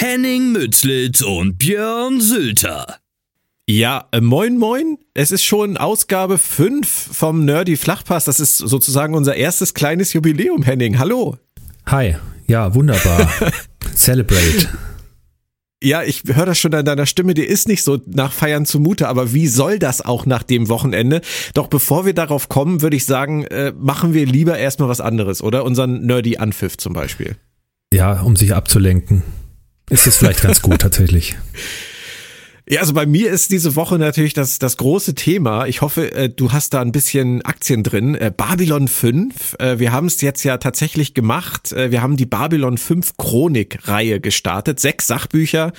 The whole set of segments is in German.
Henning Mützlitz und Björn Sülter. Ja, äh, moin moin. Es ist schon Ausgabe 5 vom Nerdy Flachpass. Das ist sozusagen unser erstes kleines Jubiläum, Henning. Hallo. Hi. Ja, wunderbar. Celebrate. Ja, ich höre das schon an deiner Stimme, dir ist nicht so nach Feiern zumute, aber wie soll das auch nach dem Wochenende? Doch bevor wir darauf kommen, würde ich sagen, äh, machen wir lieber erstmal was anderes, oder? Unseren Nerdy Anpfiff zum Beispiel. Ja, um sich abzulenken. Ist das vielleicht ganz gut tatsächlich. Ja, also bei mir ist diese Woche natürlich das, das große Thema. Ich hoffe, äh, du hast da ein bisschen Aktien drin. Äh, Babylon 5. Äh, wir haben es jetzt ja tatsächlich gemacht. Wir haben die Babylon 5 Chronik-Reihe gestartet. Sechs Sachbücher,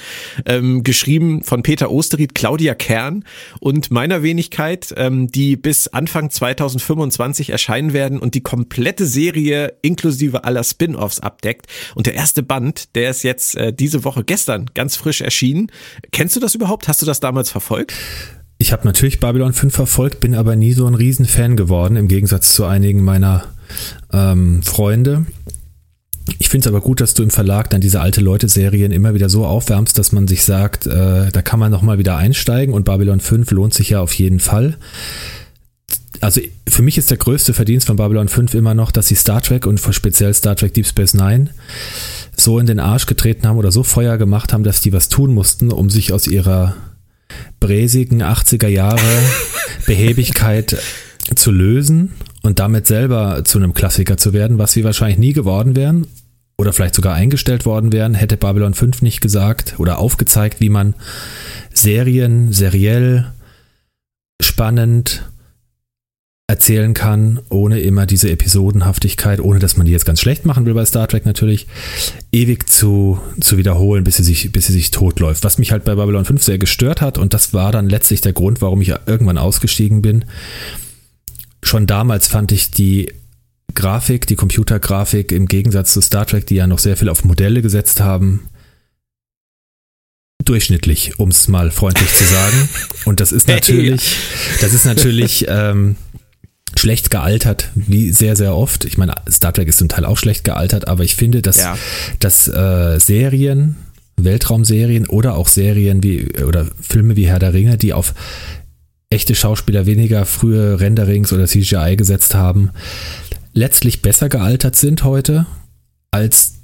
ähm, geschrieben von Peter Osterried, Claudia Kern und meiner Wenigkeit, ähm, die bis Anfang 2025 erscheinen werden und die komplette Serie inklusive aller Spin-offs abdeckt. Und der erste Band, der ist jetzt äh, diese Woche gestern ganz frisch erschienen. Kennst du das überhaupt? Überhaupt? Hast du das damals verfolgt? Ich habe natürlich Babylon 5 verfolgt, bin aber nie so ein Riesenfan geworden, im Gegensatz zu einigen meiner ähm, Freunde. Ich finde es aber gut, dass du im Verlag dann diese alte Leute-Serien immer wieder so aufwärmst, dass man sich sagt, äh, da kann man nochmal wieder einsteigen und Babylon 5 lohnt sich ja auf jeden Fall. Also für mich ist der größte Verdienst von Babylon 5 immer noch, dass sie Star Trek und speziell Star Trek Deep Space Nine so in den Arsch getreten haben oder so Feuer gemacht haben, dass die was tun mussten, um sich aus ihrer bräsigen 80er Jahre Behäbigkeit zu lösen und damit selber zu einem Klassiker zu werden, was sie wahrscheinlich nie geworden wären oder vielleicht sogar eingestellt worden wären, hätte Babylon 5 nicht gesagt oder aufgezeigt, wie man Serien seriell spannend erzählen kann, ohne immer diese Episodenhaftigkeit, ohne dass man die jetzt ganz schlecht machen will bei Star Trek natürlich, ewig zu, zu wiederholen, bis sie sich, bis sie sich totläuft. Was mich halt bei Babylon 5 sehr gestört hat, und das war dann letztlich der Grund, warum ich irgendwann ausgestiegen bin. Schon damals fand ich die Grafik, die Computergrafik im Gegensatz zu Star Trek, die ja noch sehr viel auf Modelle gesetzt haben, durchschnittlich, um es mal freundlich zu sagen. Und das ist natürlich, das ist natürlich ähm, schlecht gealtert, wie sehr, sehr oft. Ich meine, Star Trek ist zum Teil auch schlecht gealtert, aber ich finde, dass, ja. dass äh, Serien, Weltraumserien oder auch Serien wie oder Filme wie Herr der Ringe, die auf echte Schauspieler weniger frühe Renderings oder CGI gesetzt haben, letztlich besser gealtert sind heute als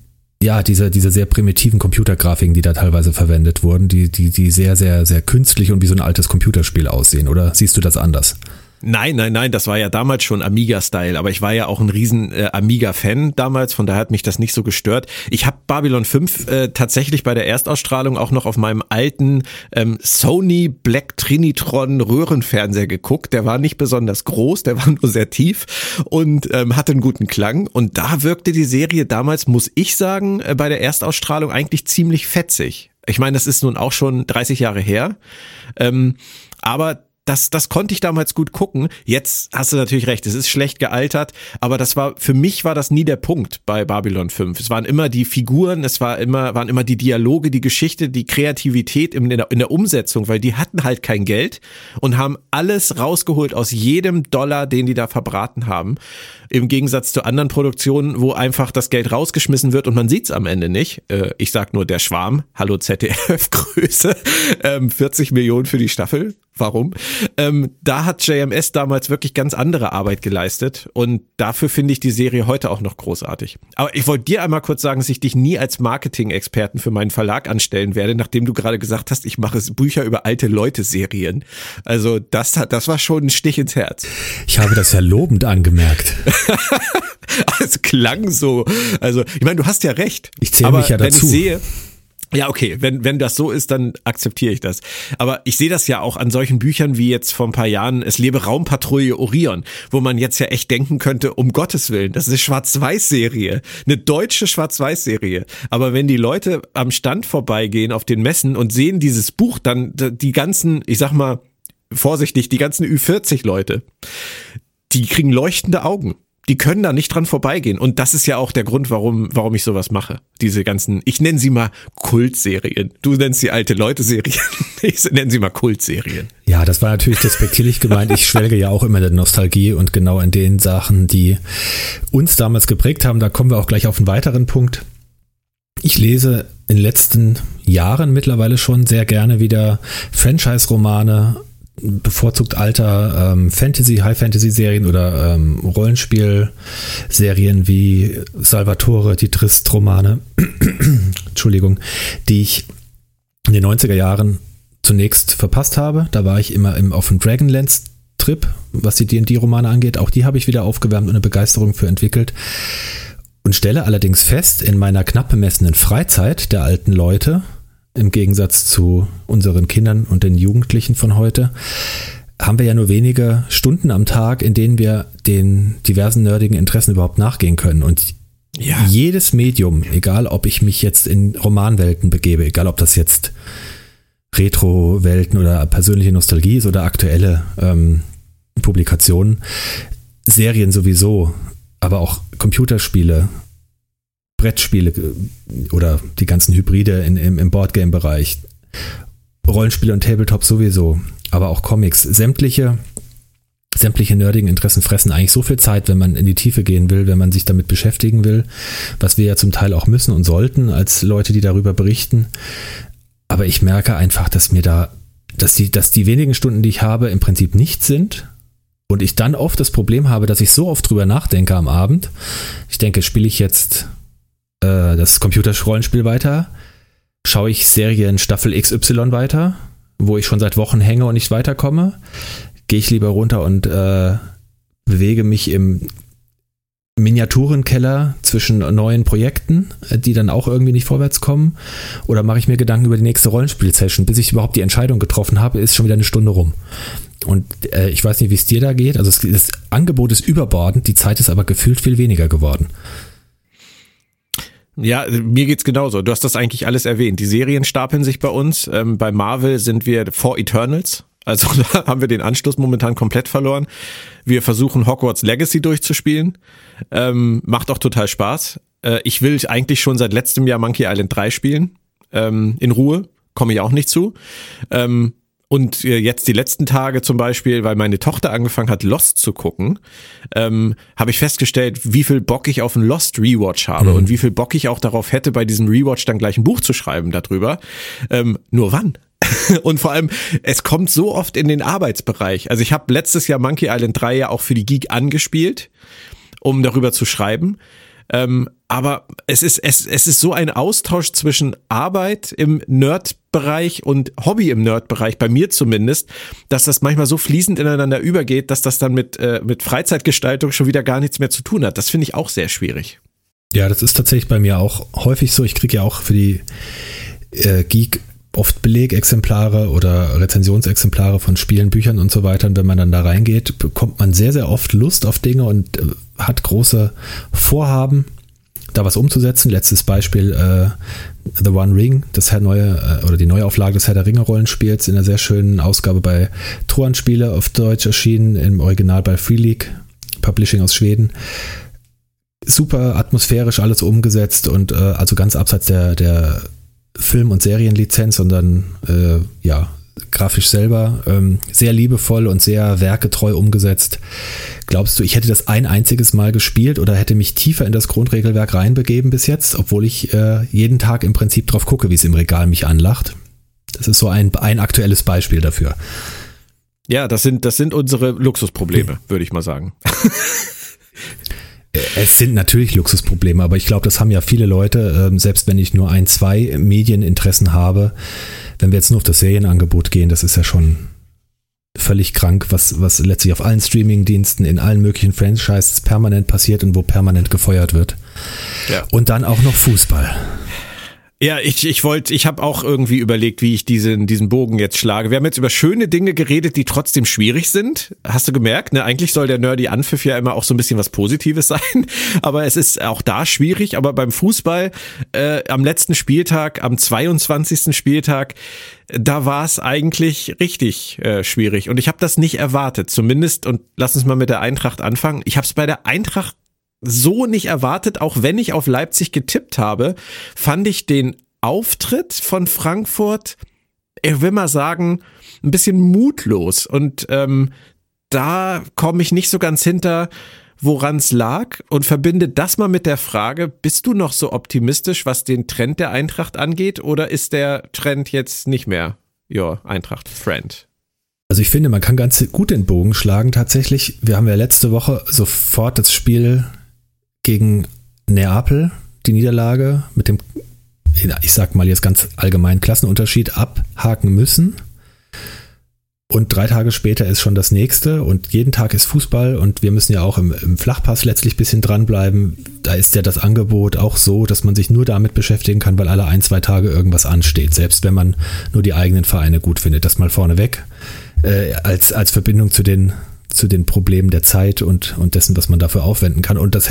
ja, diese, diese sehr primitiven Computergrafiken, die da teilweise verwendet wurden, die, die, die sehr, sehr, sehr künstlich und wie so ein altes Computerspiel aussehen. Oder siehst du das anders? Nein, nein, nein, das war ja damals schon Amiga-Style, aber ich war ja auch ein riesen äh, Amiga-Fan damals, von daher hat mich das nicht so gestört. Ich habe Babylon 5 äh, tatsächlich bei der Erstausstrahlung auch noch auf meinem alten ähm, Sony Black Trinitron Röhrenfernseher geguckt. Der war nicht besonders groß, der war nur sehr tief und ähm, hatte einen guten Klang. Und da wirkte die Serie damals, muss ich sagen, äh, bei der Erstausstrahlung eigentlich ziemlich fetzig. Ich meine, das ist nun auch schon 30 Jahre her. Ähm, aber das, das konnte ich damals gut gucken. Jetzt hast du natürlich recht, es ist schlecht gealtert, aber das war, für mich war das nie der Punkt bei Babylon 5. Es waren immer die Figuren, es war immer, waren immer die Dialoge, die Geschichte, die Kreativität in der, in der Umsetzung, weil die hatten halt kein Geld und haben alles rausgeholt aus jedem Dollar, den die da verbraten haben. Im Gegensatz zu anderen Produktionen, wo einfach das Geld rausgeschmissen wird und man sieht's am Ende nicht. Äh, ich sag nur der Schwarm, hallo ZDF Größe, 40 ähm, Millionen für die Staffel, warum. Ähm, da hat JMS damals wirklich ganz andere Arbeit geleistet und dafür finde ich die Serie heute auch noch großartig. Aber ich wollte dir einmal kurz sagen, dass ich dich nie als Marketing-Experten für meinen Verlag anstellen werde, nachdem du gerade gesagt hast, ich mache Bücher über alte Leute-Serien. Also das, das war schon ein Stich ins Herz. Ich habe das ja lobend angemerkt. es klang so. Also ich meine, du hast ja recht. Ich zähle mich ja dazu. Wenn ich sehe, ja, okay, wenn, wenn das so ist, dann akzeptiere ich das. Aber ich sehe das ja auch an solchen Büchern wie jetzt vor ein paar Jahren Es lebe Raumpatrouille Orion, wo man jetzt ja echt denken könnte, um Gottes Willen, das ist eine Schwarz-Weiß-Serie, eine deutsche Schwarz-Weiß-Serie. Aber wenn die Leute am Stand vorbeigehen auf den Messen und sehen dieses Buch, dann die ganzen, ich sag mal, vorsichtig, die ganzen Ü40-Leute, die kriegen leuchtende Augen die können da nicht dran vorbeigehen. Und das ist ja auch der Grund, warum, warum ich sowas mache. Diese ganzen, ich nenne sie mal Kultserien. Du nennst sie alte Leute-Serien. Ich nenne sie mal Kultserien. Ja, das war natürlich despektierlich gemeint. Ich schwelge ja auch immer der Nostalgie und genau in den Sachen, die uns damals geprägt haben. Da kommen wir auch gleich auf einen weiteren Punkt. Ich lese in den letzten Jahren mittlerweile schon sehr gerne wieder Franchise-Romane bevorzugt alter ähm, Fantasy, High-Fantasy-Serien oder ähm, Rollenspiel-Serien wie Salvatore, die Trist-Romane, Entschuldigung, die ich in den 90er Jahren zunächst verpasst habe. Da war ich immer im, auf dem Dragonlance-Trip, was die D&D-Romane angeht. Auch die habe ich wieder aufgewärmt und eine Begeisterung für entwickelt. Und stelle allerdings fest, in meiner knapp bemessenen Freizeit der alten Leute, im Gegensatz zu unseren Kindern und den Jugendlichen von heute, haben wir ja nur wenige Stunden am Tag, in denen wir den diversen nerdigen Interessen überhaupt nachgehen können. Und ja. jedes Medium, egal ob ich mich jetzt in Romanwelten begebe, egal ob das jetzt Retro-Welten oder persönliche Nostalgie ist oder aktuelle ähm, Publikationen, Serien sowieso, aber auch Computerspiele, Brettspiele oder die ganzen Hybride in, im, im Boardgame-Bereich, Rollenspiele und Tabletop sowieso, aber auch Comics, sämtliche sämtliche nerdigen Interessen fressen eigentlich so viel Zeit, wenn man in die Tiefe gehen will, wenn man sich damit beschäftigen will, was wir ja zum Teil auch müssen und sollten als Leute, die darüber berichten. Aber ich merke einfach, dass mir da, dass die, dass die wenigen Stunden, die ich habe, im Prinzip nichts sind. Und ich dann oft das Problem habe, dass ich so oft drüber nachdenke am Abend. Ich denke, spiele ich jetzt äh, das Computerrollenspiel weiter, schaue ich Serien Staffel XY weiter, wo ich schon seit Wochen hänge und nicht weiterkomme, gehe ich lieber runter und äh, bewege mich im Miniaturenkeller zwischen neuen Projekten, äh, die dann auch irgendwie nicht vorwärts kommen? Oder mache ich mir Gedanken über die nächste Rollenspiel-Session? Bis ich überhaupt die Entscheidung getroffen habe, ist schon wieder eine Stunde rum. Und äh, ich weiß nicht, wie es dir da geht. Also das Angebot ist überbordend, die Zeit ist aber gefühlt viel weniger geworden. Ja, mir geht's genauso. Du hast das eigentlich alles erwähnt. Die Serien stapeln sich bei uns. Ähm, bei Marvel sind wir vor Eternals. Also da haben wir den Anschluss momentan komplett verloren. Wir versuchen Hogwarts Legacy durchzuspielen. Ähm, macht auch total Spaß. Äh, ich will eigentlich schon seit letztem Jahr Monkey Island 3 spielen. Ähm, in Ruhe. Komme ich auch nicht zu. Ähm, und äh, jetzt die letzten Tage zum Beispiel, weil meine Tochter angefangen hat, Lost zu gucken, ähm, habe ich festgestellt, wie viel Bock ich auf einen Lost Rewatch habe mhm. und wie viel Bock ich auch darauf hätte, bei diesem Rewatch dann gleich ein Buch zu schreiben darüber. Ähm, nur wann? und vor allem, es kommt so oft in den Arbeitsbereich. Also ich habe letztes Jahr Monkey Island 3 ja auch für die Geek angespielt, um darüber zu schreiben. Ähm, aber es ist, es, es ist so ein Austausch zwischen Arbeit im Nerd-Bereich und Hobby im Nerd-Bereich, bei mir zumindest, dass das manchmal so fließend ineinander übergeht, dass das dann mit, äh, mit Freizeitgestaltung schon wieder gar nichts mehr zu tun hat. Das finde ich auch sehr schwierig. Ja, das ist tatsächlich bei mir auch häufig so. Ich kriege ja auch für die äh, Geek oft Belegexemplare oder Rezensionsexemplare von Spielen, Büchern und so weiter. Und wenn man dann da reingeht, bekommt man sehr, sehr oft Lust auf Dinge und äh, hat große Vorhaben da was umzusetzen. Letztes Beispiel äh, The One Ring, das neue äh, oder die Neuauflage des Herr der Ringe Rollenspiels in einer sehr schönen Ausgabe bei Troan Spiele auf Deutsch erschienen, im Original bei Free League Publishing aus Schweden. Super atmosphärisch alles umgesetzt und äh, also ganz abseits der, der Film- und Serienlizenz, sondern äh, ja, grafisch selber ähm, sehr liebevoll und sehr werketreu umgesetzt. Glaubst du, ich hätte das ein einziges Mal gespielt oder hätte mich tiefer in das Grundregelwerk reinbegeben bis jetzt, obwohl ich äh, jeden Tag im Prinzip drauf gucke, wie es im Regal mich anlacht? Das ist so ein, ein aktuelles Beispiel dafür. Ja, das sind, das sind unsere Luxusprobleme, hm. würde ich mal sagen. Es sind natürlich Luxusprobleme, aber ich glaube, das haben ja viele Leute, ähm, selbst wenn ich nur ein, zwei Medieninteressen habe. Wenn wir jetzt nur auf das Serienangebot gehen, das ist ja schon völlig krank, was, was letztlich auf allen Streamingdiensten, in allen möglichen Franchises permanent passiert und wo permanent gefeuert wird. Ja. Und dann auch noch Fußball. Ja, ich, ich wollte, ich habe auch irgendwie überlegt, wie ich diesen, diesen Bogen jetzt schlage. Wir haben jetzt über schöne Dinge geredet, die trotzdem schwierig sind. Hast du gemerkt? Ne? Eigentlich soll der Nerdy Anpfiff ja immer auch so ein bisschen was Positives sein. Aber es ist auch da schwierig. Aber beim Fußball äh, am letzten Spieltag, am 22. Spieltag, da war es eigentlich richtig äh, schwierig. Und ich habe das nicht erwartet. Zumindest, und lass uns mal mit der Eintracht anfangen. Ich habe es bei der Eintracht so nicht erwartet, auch wenn ich auf Leipzig getippt habe, fand ich den Auftritt von Frankfurt, ich will mal sagen, ein bisschen mutlos. Und ähm, da komme ich nicht so ganz hinter, woran es lag und verbinde das mal mit der Frage, bist du noch so optimistisch, was den Trend der Eintracht angeht oder ist der Trend jetzt nicht mehr, ja, Eintracht-Friend? Also ich finde, man kann ganz gut den Bogen schlagen tatsächlich. Wir haben ja letzte Woche sofort das Spiel gegen Neapel die Niederlage mit dem, ich sag mal jetzt ganz allgemein, Klassenunterschied abhaken müssen. Und drei Tage später ist schon das nächste und jeden Tag ist Fußball und wir müssen ja auch im, im Flachpass letztlich ein bisschen dranbleiben. Da ist ja das Angebot auch so, dass man sich nur damit beschäftigen kann, weil alle ein, zwei Tage irgendwas ansteht, selbst wenn man nur die eigenen Vereine gut findet. Das mal vorneweg äh, als, als Verbindung zu den, zu den Problemen der Zeit und, und dessen, was man dafür aufwenden kann. Und das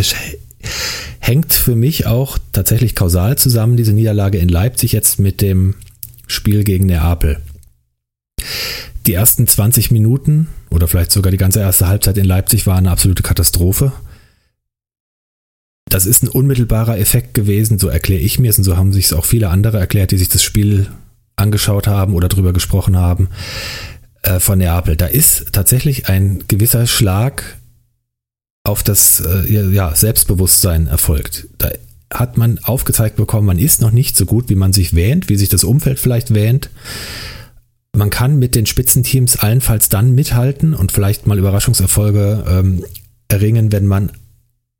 hängt für mich auch tatsächlich kausal zusammen, diese Niederlage in Leipzig jetzt mit dem Spiel gegen Neapel. Die ersten 20 Minuten oder vielleicht sogar die ganze erste Halbzeit in Leipzig war eine absolute Katastrophe. Das ist ein unmittelbarer Effekt gewesen, so erkläre ich mir es und so haben sich es auch viele andere erklärt, die sich das Spiel angeschaut haben oder drüber gesprochen haben äh, von Neapel. Da ist tatsächlich ein gewisser Schlag auf das äh, ja, Selbstbewusstsein erfolgt. Da hat man aufgezeigt bekommen, man ist noch nicht so gut, wie man sich wähnt, wie sich das Umfeld vielleicht wähnt. Man kann mit den Spitzenteams allenfalls dann mithalten und vielleicht mal Überraschungserfolge ähm, erringen, wenn man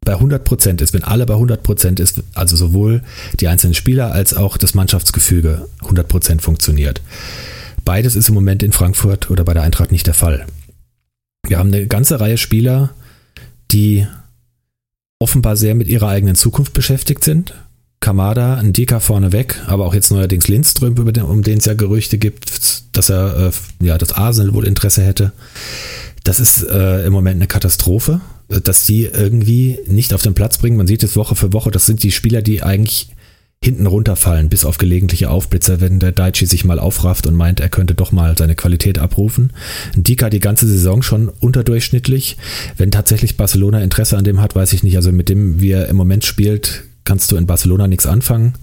bei 100% ist, wenn alle bei 100% ist, also sowohl die einzelnen Spieler als auch das Mannschaftsgefüge 100% funktioniert. Beides ist im Moment in Frankfurt oder bei der Eintracht nicht der Fall. Wir haben eine ganze Reihe Spieler, die offenbar sehr mit ihrer eigenen Zukunft beschäftigt sind. Kamada, ein Dika vorneweg, aber auch jetzt neuerdings Lindström, um den es ja Gerüchte gibt, dass er, äh, ja, das Arsenal wohl Interesse hätte. Das ist äh, im Moment eine Katastrophe, dass die irgendwie nicht auf den Platz bringen. Man sieht es Woche für Woche, das sind die Spieler, die eigentlich hinten runterfallen, bis auf gelegentliche Aufblitzer, wenn der Daichi sich mal aufrafft und meint, er könnte doch mal seine Qualität abrufen. Dika die ganze Saison schon unterdurchschnittlich. Wenn tatsächlich Barcelona Interesse an dem hat, weiß ich nicht. Also mit dem, wie er im Moment spielt, kannst du in Barcelona nichts anfangen.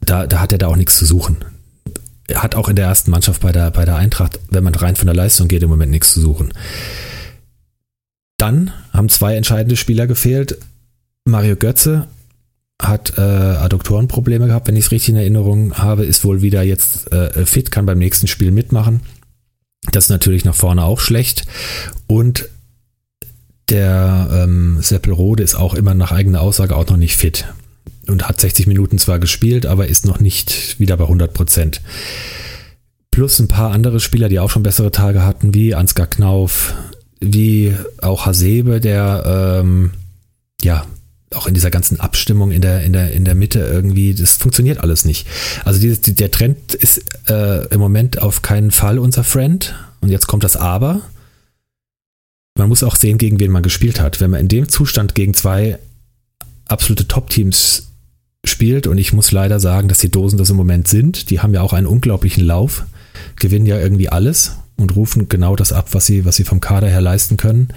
Da, da hat er da auch nichts zu suchen. Er hat auch in der ersten Mannschaft bei der, bei der Eintracht, wenn man rein von der Leistung geht, im Moment nichts zu suchen. Dann haben zwei entscheidende Spieler gefehlt. Mario Götze hat äh, Adduktorenprobleme gehabt, wenn ich es richtig in Erinnerung habe, ist wohl wieder jetzt äh, fit, kann beim nächsten Spiel mitmachen. Das ist natürlich nach vorne auch schlecht. Und der ähm, Seppelrode ist auch immer nach eigener Aussage auch noch nicht fit. Und hat 60 Minuten zwar gespielt, aber ist noch nicht wieder bei 100 Prozent. Plus ein paar andere Spieler, die auch schon bessere Tage hatten, wie Ansgar Knauf, wie auch Hasebe, der ähm, ja auch in dieser ganzen Abstimmung in der, in der, in der Mitte irgendwie, das funktioniert alles nicht. Also dieses, der Trend ist äh, im Moment auf keinen Fall unser Friend. Und jetzt kommt das Aber. Man muss auch sehen, gegen wen man gespielt hat. Wenn man in dem Zustand gegen zwei absolute Top-Teams spielt. Und ich muss leider sagen, dass die Dosen das im Moment sind. Die haben ja auch einen unglaublichen Lauf, gewinnen ja irgendwie alles und rufen genau das ab, was sie, was sie vom Kader her leisten können.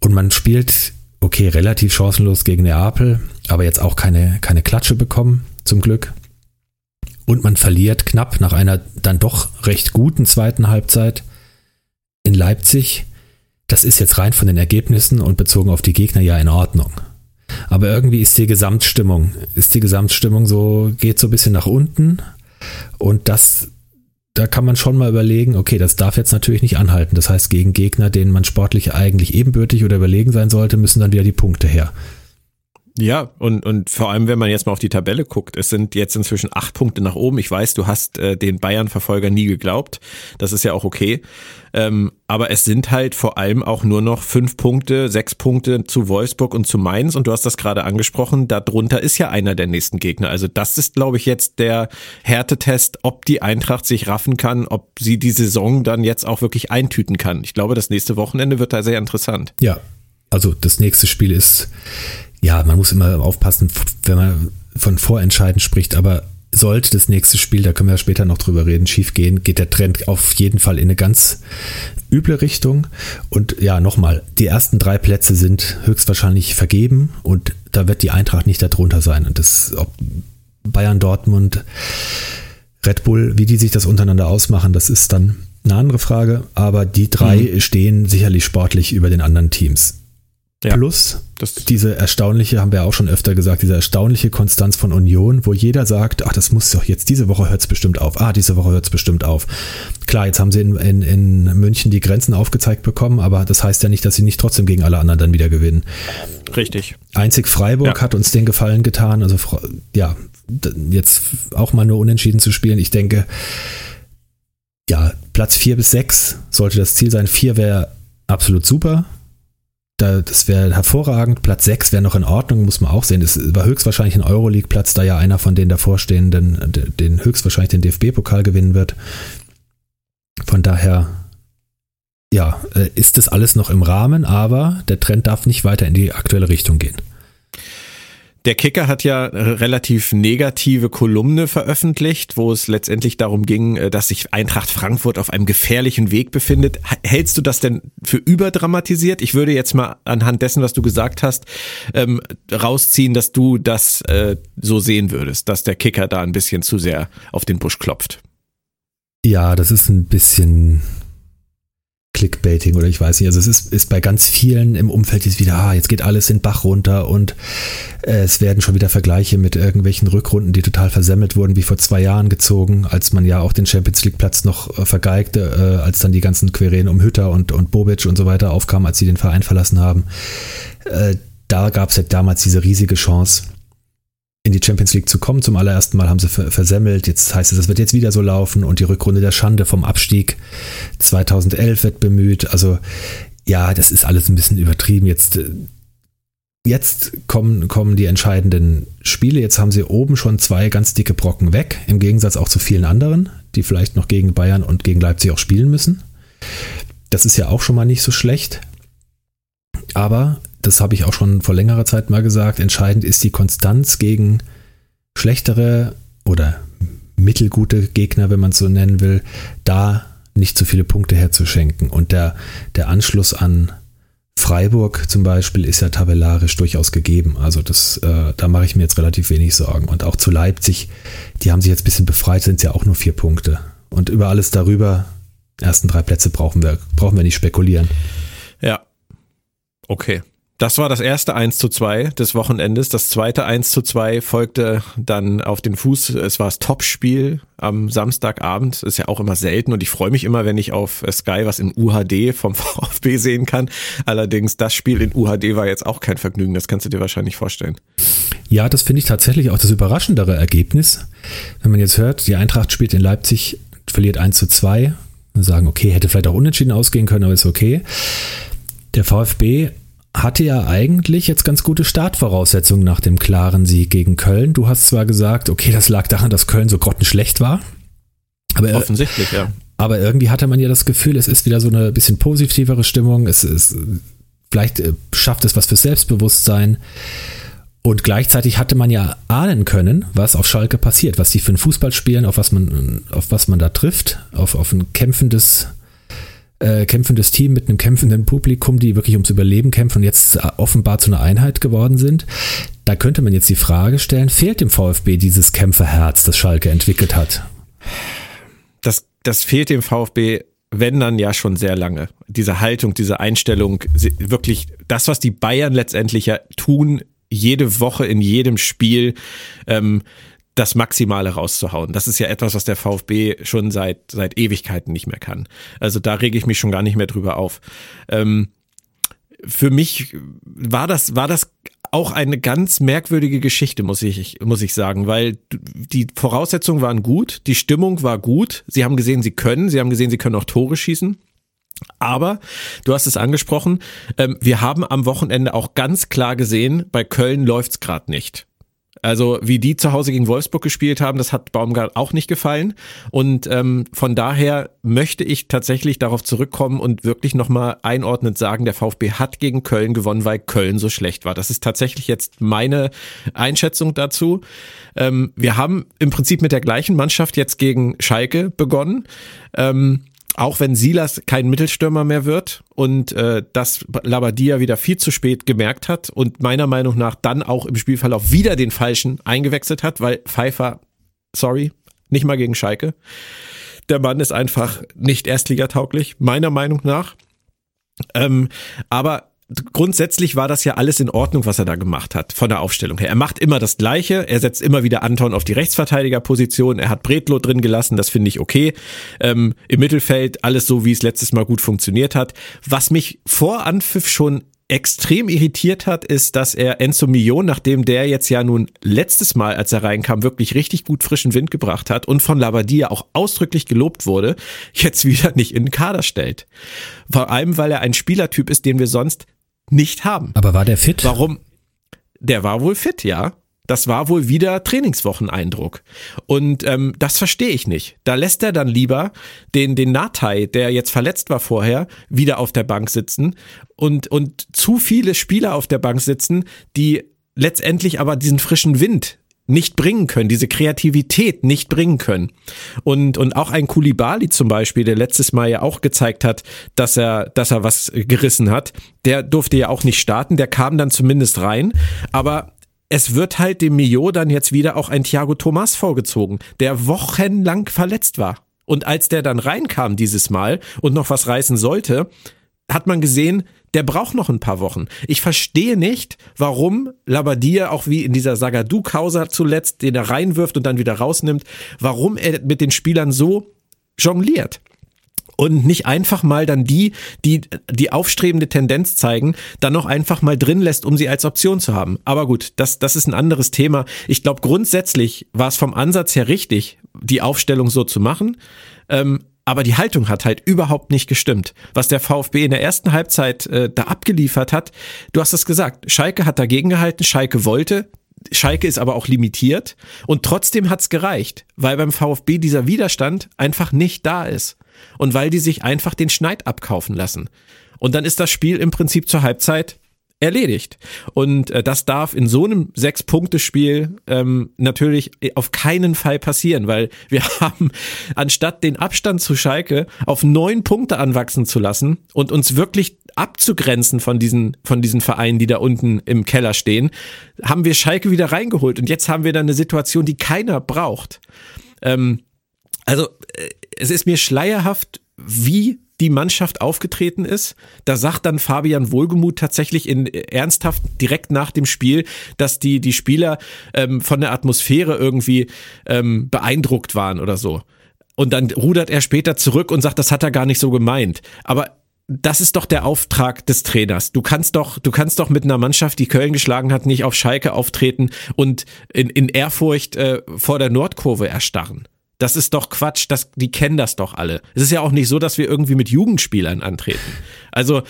Und man spielt, okay, relativ chancenlos gegen Neapel, aber jetzt auch keine, keine Klatsche bekommen, zum Glück. Und man verliert knapp nach einer dann doch recht guten zweiten Halbzeit in Leipzig. Das ist jetzt rein von den Ergebnissen und bezogen auf die Gegner ja in Ordnung. Aber irgendwie ist die Gesamtstimmung, ist die Gesamtstimmung so, geht so ein bisschen nach unten. Und das, da kann man schon mal überlegen, okay, das darf jetzt natürlich nicht anhalten. Das heißt, gegen Gegner, denen man sportlich eigentlich ebenbürtig oder überlegen sein sollte, müssen dann wieder die Punkte her. Ja, und, und vor allem, wenn man jetzt mal auf die Tabelle guckt, es sind jetzt inzwischen acht Punkte nach oben. Ich weiß, du hast äh, den Bayern-Verfolger nie geglaubt. Das ist ja auch okay. Ähm, aber es sind halt vor allem auch nur noch fünf Punkte, sechs Punkte zu Wolfsburg und zu Mainz. Und du hast das gerade angesprochen, darunter ist ja einer der nächsten Gegner. Also das ist, glaube ich, jetzt der Härtetest, ob die Eintracht sich raffen kann, ob sie die Saison dann jetzt auch wirklich eintüten kann. Ich glaube, das nächste Wochenende wird da sehr interessant. Ja, also das nächste Spiel ist ja, man muss immer aufpassen, wenn man von Vorentscheiden spricht, aber sollte das nächste Spiel, da können wir ja später noch drüber reden, schief gehen, geht der Trend auf jeden Fall in eine ganz üble Richtung. Und ja, nochmal, die ersten drei Plätze sind höchstwahrscheinlich vergeben und da wird die Eintracht nicht darunter sein. Und das, ob Bayern, Dortmund, Red Bull, wie die sich das untereinander ausmachen, das ist dann eine andere Frage. Aber die drei mhm. stehen sicherlich sportlich über den anderen Teams. Ja, Plus diese erstaunliche, haben wir auch schon öfter gesagt, diese erstaunliche Konstanz von Union, wo jeder sagt, ach, das muss doch jetzt, diese Woche hört es bestimmt auf, ah, diese Woche hört es bestimmt auf. Klar, jetzt haben sie in, in, in München die Grenzen aufgezeigt bekommen, aber das heißt ja nicht, dass sie nicht trotzdem gegen alle anderen dann wieder gewinnen. Richtig. Einzig Freiburg ja. hat uns den Gefallen getan, also ja, jetzt auch mal nur unentschieden zu spielen. Ich denke, ja, Platz vier bis sechs sollte das Ziel sein. Vier wäre absolut super da, das wäre hervorragend. Platz 6 wäre noch in Ordnung, muss man auch sehen. Das war höchstwahrscheinlich ein Euroleague-Platz, da ja einer von den davorstehenden den höchstwahrscheinlich den DFB-Pokal gewinnen wird. Von daher, ja, äh, ist das alles noch im Rahmen, aber der Trend darf nicht weiter in die aktuelle Richtung gehen. Der Kicker hat ja relativ negative Kolumne veröffentlicht, wo es letztendlich darum ging, äh, dass sich Eintracht Frankfurt auf einem gefährlichen Weg befindet. Hältst du das denn für überdramatisiert? Ich würde jetzt mal anhand dessen, was du gesagt hast, ähm, rausziehen, dass du das äh, so sehen würdest, dass der Kicker da ein bisschen zu sehr auf den Busch klopft. Ja, das ist ein bisschen Clickbaiting oder ich weiß nicht. Also es ist, ist bei ganz vielen im Umfeld jetzt wieder, ah, jetzt geht alles in Bach runter und äh, es werden schon wieder Vergleiche mit irgendwelchen Rückrunden, die total versemmelt wurden, wie vor zwei Jahren gezogen, als man ja auch den Champions League Platz noch äh, vergeigte, äh, als dann die ganzen Querelen um Hütter und, und Bobic und so weiter aufkamen, als sie den Verein verlassen haben. Äh, da gab es ja damals diese riesige Chance in die Champions League zu kommen. Zum allerersten Mal haben sie versemmelt. Jetzt heißt es, es wird jetzt wieder so laufen und die Rückrunde der Schande vom Abstieg 2011 wird bemüht. Also ja, das ist alles ein bisschen übertrieben. Jetzt, äh, jetzt kommen, kommen die entscheidenden Spiele. Jetzt haben sie oben schon zwei ganz dicke Brocken weg, im Gegensatz auch zu vielen anderen, die vielleicht noch gegen Bayern und gegen Leipzig auch spielen müssen. Das ist ja auch schon mal nicht so schlecht. Aber das habe ich auch schon vor längerer Zeit mal gesagt, entscheidend ist die Konstanz gegen schlechtere oder mittelgute Gegner, wenn man es so nennen will, da nicht zu viele Punkte herzuschenken. Und der, der Anschluss an Freiburg zum Beispiel ist ja tabellarisch durchaus gegeben. Also das, äh, da mache ich mir jetzt relativ wenig Sorgen. Und auch zu Leipzig, die haben sich jetzt ein bisschen befreit, sind es ja auch nur vier Punkte. Und über alles darüber, ersten drei Plätze brauchen wir, brauchen wir nicht spekulieren. Ja. Okay. Das war das erste 1 zu 2 des Wochenendes. Das zweite 1 zu 2 folgte dann auf den Fuß. Es war das Topspiel am Samstagabend. Ist ja auch immer selten und ich freue mich immer, wenn ich auf Sky was in UHD vom VfB sehen kann. Allerdings das Spiel in UHD war jetzt auch kein Vergnügen. Das kannst du dir wahrscheinlich vorstellen. Ja, das finde ich tatsächlich auch das überraschendere Ergebnis. Wenn man jetzt hört, die Eintracht spielt in Leipzig, verliert 1 zu 2. Wir sagen, okay, hätte vielleicht auch unentschieden ausgehen können, aber ist okay. Der VfB hatte ja eigentlich jetzt ganz gute Startvoraussetzungen nach dem klaren Sieg gegen Köln. Du hast zwar gesagt, okay, das lag daran, dass Köln so grottenschlecht war. Aber offensichtlich, ja. Aber irgendwie hatte man ja das Gefühl, es ist wieder so eine bisschen positivere Stimmung. Es ist, vielleicht äh, schafft es was fürs Selbstbewusstsein. Und gleichzeitig hatte man ja ahnen können, was auf Schalke passiert, was die für ein Fußball spielen, auf was man, auf was man da trifft, auf, auf ein kämpfendes, äh, kämpfendes Team mit einem kämpfenden Publikum, die wirklich ums Überleben kämpfen und jetzt offenbar zu einer Einheit geworden sind. Da könnte man jetzt die Frage stellen, fehlt dem VfB dieses Kämpferherz, das Schalke entwickelt hat? Das, das fehlt dem VfB wenn dann ja schon sehr lange. Diese Haltung, diese Einstellung, wirklich das, was die Bayern letztendlich ja tun, jede Woche in jedem Spiel ähm, das Maximale rauszuhauen. Das ist ja etwas, was der VfB schon seit, seit Ewigkeiten nicht mehr kann. Also da rege ich mich schon gar nicht mehr drüber auf. Ähm, für mich war das, war das auch eine ganz merkwürdige Geschichte, muss ich, muss ich sagen, weil die Voraussetzungen waren gut, die Stimmung war gut. Sie haben gesehen, sie können, sie haben gesehen, sie können auch Tore schießen. Aber du hast es angesprochen, ähm, wir haben am Wochenende auch ganz klar gesehen, bei Köln läuft's gerade nicht. Also wie die zu Hause gegen Wolfsburg gespielt haben, das hat Baumgart auch nicht gefallen. Und ähm, von daher möchte ich tatsächlich darauf zurückkommen und wirklich nochmal einordnend sagen, der VfB hat gegen Köln gewonnen, weil Köln so schlecht war. Das ist tatsächlich jetzt meine Einschätzung dazu. Ähm, wir haben im Prinzip mit der gleichen Mannschaft jetzt gegen Schalke begonnen. Ähm, auch wenn Silas kein Mittelstürmer mehr wird und äh, das Labadia wieder viel zu spät gemerkt hat und meiner Meinung nach dann auch im Spielverlauf wieder den falschen eingewechselt hat, weil Pfeiffer, sorry, nicht mal gegen Schalke. Der Mann ist einfach nicht erstligatauglich, meiner Meinung nach. Ähm, aber grundsätzlich war das ja alles in Ordnung, was er da gemacht hat, von der Aufstellung her. Er macht immer das Gleiche, er setzt immer wieder Anton auf die Rechtsverteidigerposition, er hat Bretlo drin gelassen, das finde ich okay. Ähm, Im Mittelfeld alles so, wie es letztes Mal gut funktioniert hat. Was mich vor Anpfiff schon extrem irritiert hat, ist, dass er Enzo Millon, nachdem der jetzt ja nun letztes Mal, als er reinkam, wirklich richtig gut frischen Wind gebracht hat und von Labadia auch ausdrücklich gelobt wurde, jetzt wieder nicht in den Kader stellt. Vor allem, weil er ein Spielertyp ist, den wir sonst nicht haben. Aber war der fit? Warum? Der war wohl fit, ja. Das war wohl wieder Trainingswocheneindruck. Und ähm, das verstehe ich nicht. Da lässt er dann lieber den, den Natai, der jetzt verletzt war vorher, wieder auf der Bank sitzen und, und zu viele Spieler auf der Bank sitzen, die letztendlich aber diesen frischen Wind nicht bringen können, diese Kreativität nicht bringen können. Und, und auch ein Kulibali zum Beispiel, der letztes Mal ja auch gezeigt hat, dass er, dass er was gerissen hat, der durfte ja auch nicht starten, der kam dann zumindest rein, aber es wird halt dem Mio dann jetzt wieder auch ein Thiago Thomas vorgezogen, der wochenlang verletzt war. Und als der dann reinkam dieses Mal und noch was reißen sollte, hat man gesehen, der braucht noch ein paar Wochen. Ich verstehe nicht, warum Labadia auch wie in dieser Sagadou-Causa zuletzt, den er reinwirft und dann wieder rausnimmt, warum er mit den Spielern so jongliert und nicht einfach mal dann die, die die aufstrebende Tendenz zeigen, dann noch einfach mal drin lässt, um sie als Option zu haben. Aber gut, das, das ist ein anderes Thema. Ich glaube, grundsätzlich war es vom Ansatz her richtig, die Aufstellung so zu machen. Ähm, aber die Haltung hat halt überhaupt nicht gestimmt. Was der VfB in der ersten Halbzeit äh, da abgeliefert hat, du hast es gesagt, Schalke hat dagegen gehalten, Schalke wollte, Schalke ist aber auch limitiert und trotzdem hat's gereicht, weil beim VfB dieser Widerstand einfach nicht da ist und weil die sich einfach den Schneid abkaufen lassen. Und dann ist das Spiel im Prinzip zur Halbzeit erledigt. Und äh, das darf in so einem Sechs-Punkte-Spiel ähm, natürlich auf keinen Fall passieren, weil wir haben, anstatt den Abstand zu Schalke auf neun Punkte anwachsen zu lassen und uns wirklich abzugrenzen von diesen, von diesen Vereinen, die da unten im Keller stehen, haben wir Schalke wieder reingeholt. Und jetzt haben wir dann eine Situation, die keiner braucht. Ähm, also, äh, es ist mir schleierhaft, wie die Mannschaft aufgetreten ist. Da sagt dann Fabian Wohlgemuth tatsächlich in ernsthaft direkt nach dem Spiel, dass die, die Spieler ähm, von der Atmosphäre irgendwie ähm, beeindruckt waren oder so. Und dann rudert er später zurück und sagt, das hat er gar nicht so gemeint. Aber das ist doch der Auftrag des Trainers. Du kannst doch, du kannst doch mit einer Mannschaft, die Köln geschlagen hat, nicht auf Schalke auftreten und in, in Ehrfurcht äh, vor der Nordkurve erstarren. Das ist doch Quatsch, das, die kennen das doch alle. Es ist ja auch nicht so, dass wir irgendwie mit Jugendspielern antreten. Also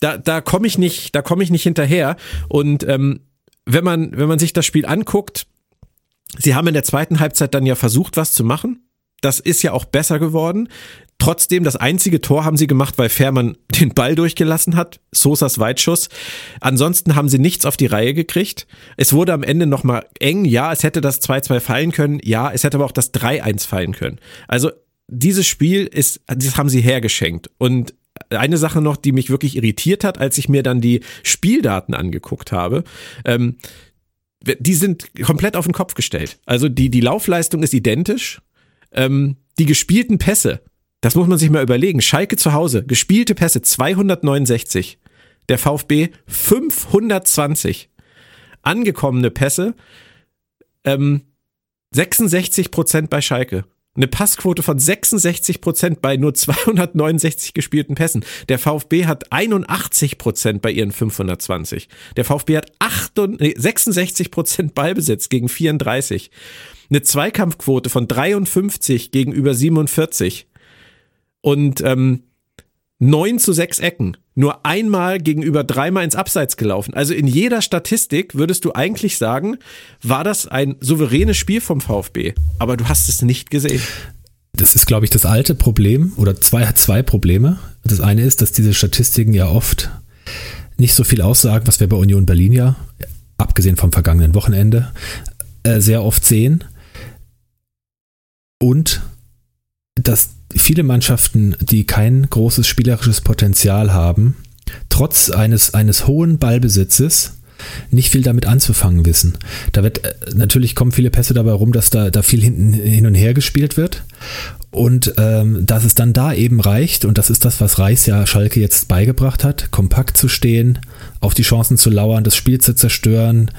da, da komme ich nicht, da komme ich nicht hinterher. Und ähm, wenn man, wenn man sich das Spiel anguckt, sie haben in der zweiten Halbzeit dann ja versucht, was zu machen. Das ist ja auch besser geworden. Trotzdem, das einzige Tor haben sie gemacht, weil Fährmann den Ball durchgelassen hat. Sosas Weitschuss. Ansonsten haben sie nichts auf die Reihe gekriegt. Es wurde am Ende nochmal eng. Ja, es hätte das 2-2 fallen können. Ja, es hätte aber auch das 3-1 fallen können. Also dieses Spiel ist, das haben sie hergeschenkt. Und eine Sache noch, die mich wirklich irritiert hat, als ich mir dann die Spieldaten angeguckt habe. Ähm, die sind komplett auf den Kopf gestellt. Also die, die Laufleistung ist identisch. Ähm, die gespielten Pässe das muss man sich mal überlegen. Schalke zu Hause, gespielte Pässe 269, der VfB 520, angekommene Pässe ähm, 66 Prozent bei Schalke. Eine Passquote von 66 Prozent bei nur 269 gespielten Pässen. Der VfB hat 81 Prozent bei ihren 520. Der VfB hat 68, 66 Prozent Ballbesitz gegen 34. Eine Zweikampfquote von 53 gegenüber 47 und ähm, 9 zu 6 Ecken. Nur einmal gegenüber dreimal ins Abseits gelaufen. Also in jeder Statistik würdest du eigentlich sagen, war das ein souveränes Spiel vom VfB. Aber du hast es nicht gesehen. Das ist, glaube ich, das alte Problem oder zwei hat zwei Probleme. Das eine ist, dass diese Statistiken ja oft nicht so viel aussagen, was wir bei Union Berlin ja, abgesehen vom vergangenen Wochenende, äh, sehr oft sehen. Und dass viele Mannschaften, die kein großes spielerisches Potenzial haben, trotz eines, eines hohen Ballbesitzes nicht viel damit anzufangen wissen. Da wird äh, natürlich kommen viele Pässe dabei rum, dass da, da viel hinten hin und her gespielt wird. Und ähm, dass es dann da eben reicht, und das ist das, was Reis ja Schalke jetzt beigebracht hat, kompakt zu stehen, auf die Chancen zu lauern, das Spiel zu zerstören,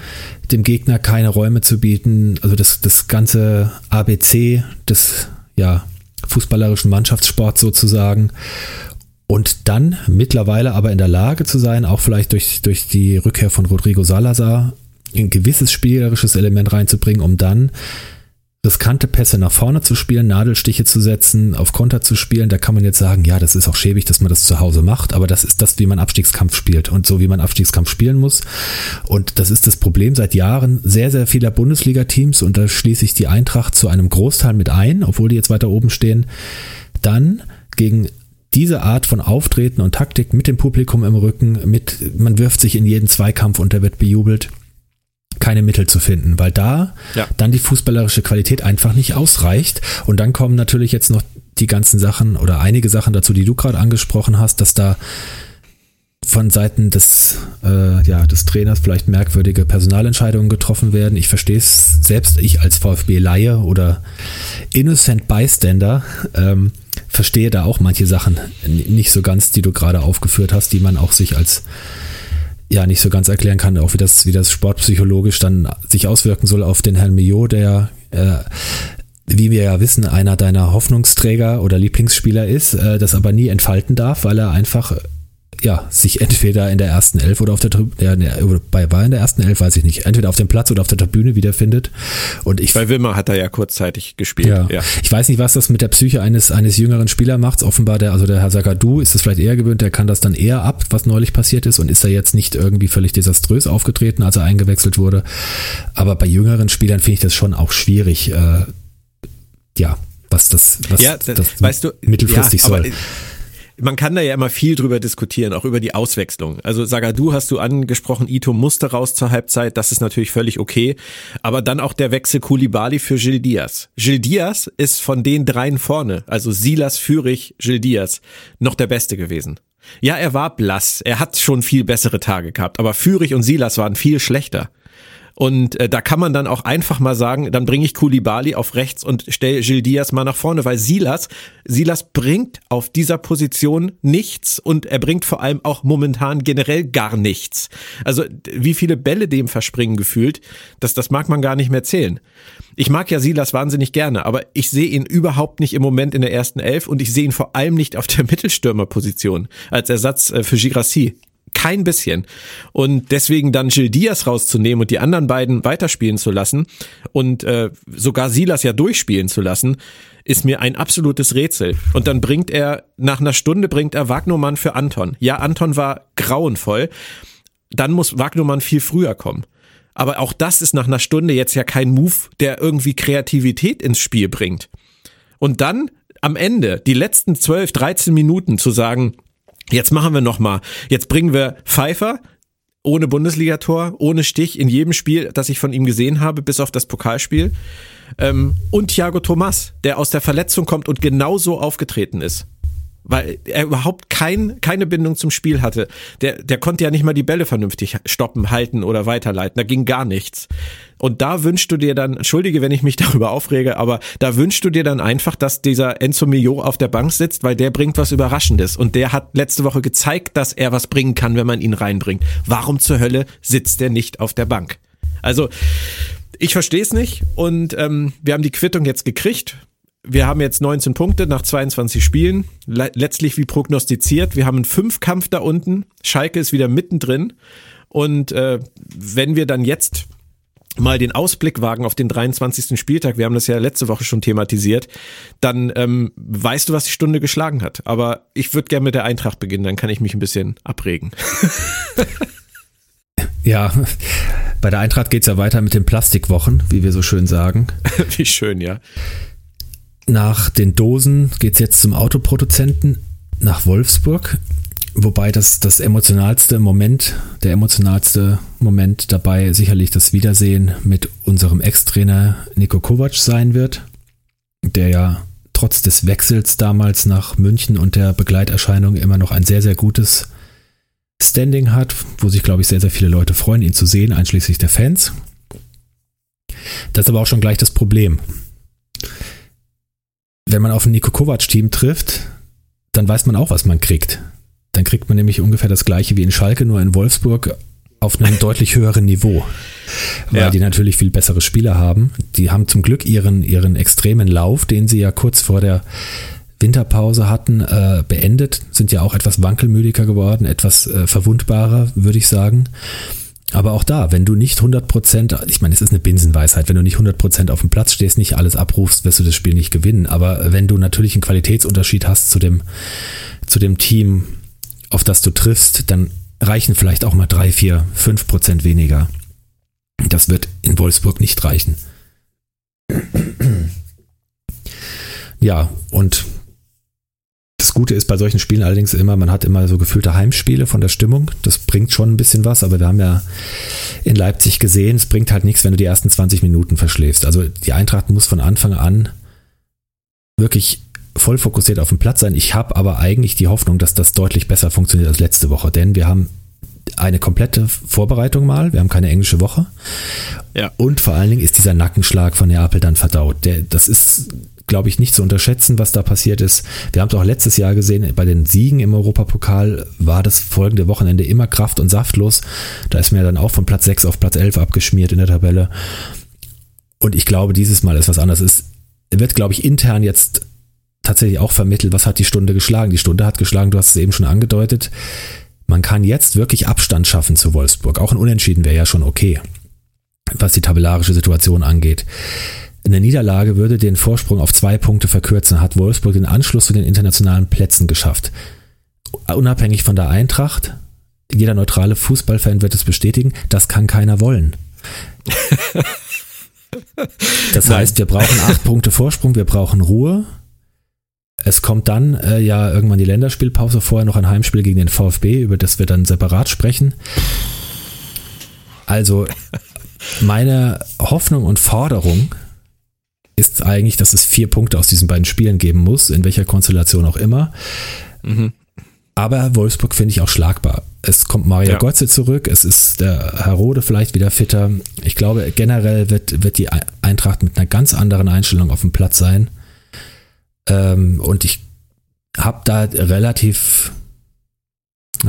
dem Gegner keine Räume zu bieten, also das, das ganze ABC des ja, fußballerischen Mannschaftssport sozusagen. Und dann mittlerweile aber in der Lage zu sein, auch vielleicht durch, durch die Rückkehr von Rodrigo Salazar, ein gewisses spielerisches Element reinzubringen, um dann riskante Pässe nach vorne zu spielen, Nadelstiche zu setzen, auf Konter zu spielen, da kann man jetzt sagen, ja, das ist auch schäbig, dass man das zu Hause macht, aber das ist das, wie man Abstiegskampf spielt und so, wie man Abstiegskampf spielen muss. Und das ist das Problem seit Jahren sehr, sehr vieler Bundesliga-Teams und da schließe ich die Eintracht zu einem Großteil mit ein, obwohl die jetzt weiter oben stehen, dann gegen diese Art von Auftreten und Taktik mit dem Publikum im Rücken, mit, man wirft sich in jeden Zweikampf und der wird bejubelt keine Mittel zu finden, weil da ja. dann die fußballerische Qualität einfach nicht ausreicht. Und dann kommen natürlich jetzt noch die ganzen Sachen oder einige Sachen dazu, die du gerade angesprochen hast, dass da von Seiten des, äh, ja, des Trainers vielleicht merkwürdige Personalentscheidungen getroffen werden. Ich verstehe es selbst, ich als VfB-Laie oder Innocent Bystander ähm, verstehe da auch manche Sachen nicht so ganz, die du gerade aufgeführt hast, die man auch sich als ja nicht so ganz erklären kann, auch wie das, wie das sportpsychologisch dann sich auswirken soll auf den Herrn Mio, der äh, wie wir ja wissen, einer deiner Hoffnungsträger oder Lieblingsspieler ist, äh, das aber nie entfalten darf, weil er einfach ja, sich entweder in der ersten Elf oder auf der Tribüne, ja, bei war in der ersten Elf, weiß ich nicht, entweder auf dem Platz oder auf der Tribüne wiederfindet. Und ich, bei Wilmer hat er ja kurzzeitig gespielt. Ja. ja. Ich weiß nicht, was das mit der Psyche eines, eines jüngeren Spielers macht. Offenbar der, also der Herr Sagadu ist es vielleicht eher gewöhnt, der kann das dann eher ab, was neulich passiert ist und ist da jetzt nicht irgendwie völlig desaströs aufgetreten, als er eingewechselt wurde. Aber bei jüngeren Spielern finde ich das schon auch schwierig, äh, ja, was das, was ja, das, das weißt du, mittelfristig ja, soll man kann da ja immer viel drüber diskutieren, auch über die Auswechslung. Also Sagadu hast du angesprochen, Ito musste raus zur Halbzeit, das ist natürlich völlig okay. Aber dann auch der Wechsel Kulibali für Gil Diaz. Gil Diaz ist von den dreien vorne, also Silas, Fürich, Gil Diaz, noch der Beste gewesen. Ja, er war blass, er hat schon viel bessere Tage gehabt, aber Fürich und Silas waren viel schlechter. Und äh, da kann man dann auch einfach mal sagen, dann bringe ich Kulibali auf rechts und stelle Gil Diaz mal nach vorne, weil Silas, Silas bringt auf dieser Position nichts und er bringt vor allem auch momentan generell gar nichts. Also wie viele Bälle dem verspringen gefühlt, das, das mag man gar nicht mehr zählen. Ich mag ja Silas wahnsinnig gerne, aber ich sehe ihn überhaupt nicht im Moment in der ersten Elf und ich sehe ihn vor allem nicht auf der Mittelstürmerposition als Ersatz äh, für Girassi. Kein bisschen. Und deswegen dann Gil Diaz rauszunehmen und die anderen beiden weiterspielen zu lassen und äh, sogar Silas ja durchspielen zu lassen, ist mir ein absolutes Rätsel. Und dann bringt er, nach einer Stunde bringt er Wagnermann für Anton. Ja, Anton war grauenvoll. Dann muss Wagnermann viel früher kommen. Aber auch das ist nach einer Stunde jetzt ja kein Move, der irgendwie Kreativität ins Spiel bringt. Und dann am Ende, die letzten 12, 13 Minuten zu sagen, jetzt machen wir nochmal, jetzt bringen wir Pfeiffer, ohne Bundesligator, ohne Stich in jedem Spiel, das ich von ihm gesehen habe, bis auf das Pokalspiel. Ähm, und Thiago Thomas, der aus der Verletzung kommt und genauso aufgetreten ist weil er überhaupt kein, keine Bindung zum Spiel hatte. Der, der konnte ja nicht mal die Bälle vernünftig stoppen, halten oder weiterleiten. Da ging gar nichts. Und da wünschst du dir dann, entschuldige, wenn ich mich darüber aufrege, aber da wünschst du dir dann einfach, dass dieser Enzo Mio auf der Bank sitzt, weil der bringt was Überraschendes. Und der hat letzte Woche gezeigt, dass er was bringen kann, wenn man ihn reinbringt. Warum zur Hölle sitzt der nicht auf der Bank? Also, ich verstehe es nicht und ähm, wir haben die Quittung jetzt gekriegt wir haben jetzt 19 Punkte nach 22 Spielen. letztlich wie prognostiziert. Wir haben einen Fünfkampf da unten. Schalke ist wieder mittendrin. Und äh, wenn wir dann jetzt mal den Ausblick wagen auf den 23. Spieltag, wir haben das ja letzte Woche schon thematisiert, dann ähm, weißt du, was die Stunde geschlagen hat. Aber ich würde gerne mit der Eintracht beginnen, dann kann ich mich ein bisschen abregen. ja, bei der Eintracht geht's ja weiter mit den Plastikwochen, wie wir so schön sagen. wie schön, ja. Nach den Dosen geht es jetzt zum Autoproduzenten nach Wolfsburg. Wobei das, das emotionalste Moment, der emotionalste Moment dabei sicherlich das Wiedersehen mit unserem Ex-Trainer Nico Kovac sein wird, der ja trotz des Wechsels damals nach München und der Begleiterscheinung immer noch ein sehr, sehr gutes Standing hat, wo sich, glaube ich, sehr, sehr viele Leute freuen, ihn zu sehen, einschließlich der Fans. Das ist aber auch schon gleich das Problem wenn man auf ein Nico Kovac-Team trifft, dann weiß man auch, was man kriegt. Dann kriegt man nämlich ungefähr das gleiche wie in Schalke, nur in Wolfsburg auf einem deutlich höheren Niveau. Weil ja. die natürlich viel bessere Spieler haben. Die haben zum Glück ihren, ihren extremen Lauf, den sie ja kurz vor der Winterpause hatten, äh, beendet, sind ja auch etwas wankelmüdiger geworden, etwas äh, verwundbarer, würde ich sagen. Aber auch da, wenn du nicht 100%, ich meine, es ist eine Binsenweisheit, wenn du nicht 100% auf dem Platz stehst, nicht alles abrufst, wirst du das Spiel nicht gewinnen. Aber wenn du natürlich einen Qualitätsunterschied hast zu dem, zu dem Team, auf das du triffst, dann reichen vielleicht auch mal 3, 4, 5% weniger. Das wird in Wolfsburg nicht reichen. Ja, und das Gute ist bei solchen Spielen allerdings immer, man hat immer so gefühlte Heimspiele von der Stimmung. Das bringt schon ein bisschen was, aber wir haben ja in Leipzig gesehen, es bringt halt nichts, wenn du die ersten 20 Minuten verschläfst. Also die Eintracht muss von Anfang an wirklich voll fokussiert auf dem Platz sein. Ich habe aber eigentlich die Hoffnung, dass das deutlich besser funktioniert als letzte Woche, denn wir haben eine komplette Vorbereitung mal, wir haben keine englische Woche. Ja. Und vor allen Dingen ist dieser Nackenschlag von Neapel dann verdaut. Der, das ist glaube ich, nicht zu unterschätzen, was da passiert ist. Wir haben es auch letztes Jahr gesehen, bei den Siegen im Europapokal war das folgende Wochenende immer kraft- und saftlos. Da ist mir dann auch von Platz 6 auf Platz 11 abgeschmiert in der Tabelle. Und ich glaube, dieses Mal ist was anderes. Es wird, glaube ich, intern jetzt tatsächlich auch vermittelt, was hat die Stunde geschlagen. Die Stunde hat geschlagen, du hast es eben schon angedeutet. Man kann jetzt wirklich Abstand schaffen zu Wolfsburg. Auch ein Unentschieden wäre ja schon okay, was die tabellarische Situation angeht. Eine Niederlage würde den Vorsprung auf zwei Punkte verkürzen, hat Wolfsburg den Anschluss zu den internationalen Plätzen geschafft. Unabhängig von der Eintracht, jeder neutrale Fußballfan wird es bestätigen, das kann keiner wollen. Das heißt, wir brauchen acht Punkte Vorsprung, wir brauchen Ruhe. Es kommt dann äh, ja irgendwann die Länderspielpause, vorher noch ein Heimspiel gegen den VfB, über das wir dann separat sprechen. Also meine Hoffnung und Forderung ist eigentlich, dass es vier Punkte aus diesen beiden Spielen geben muss, in welcher Konstellation auch immer. Mhm. Aber Wolfsburg finde ich auch schlagbar. Es kommt Mario ja. Götze zurück, es ist der Herr Rode vielleicht wieder fitter. Ich glaube, generell wird, wird die Eintracht mit einer ganz anderen Einstellung auf dem Platz sein. Ähm, und ich habe da relativ,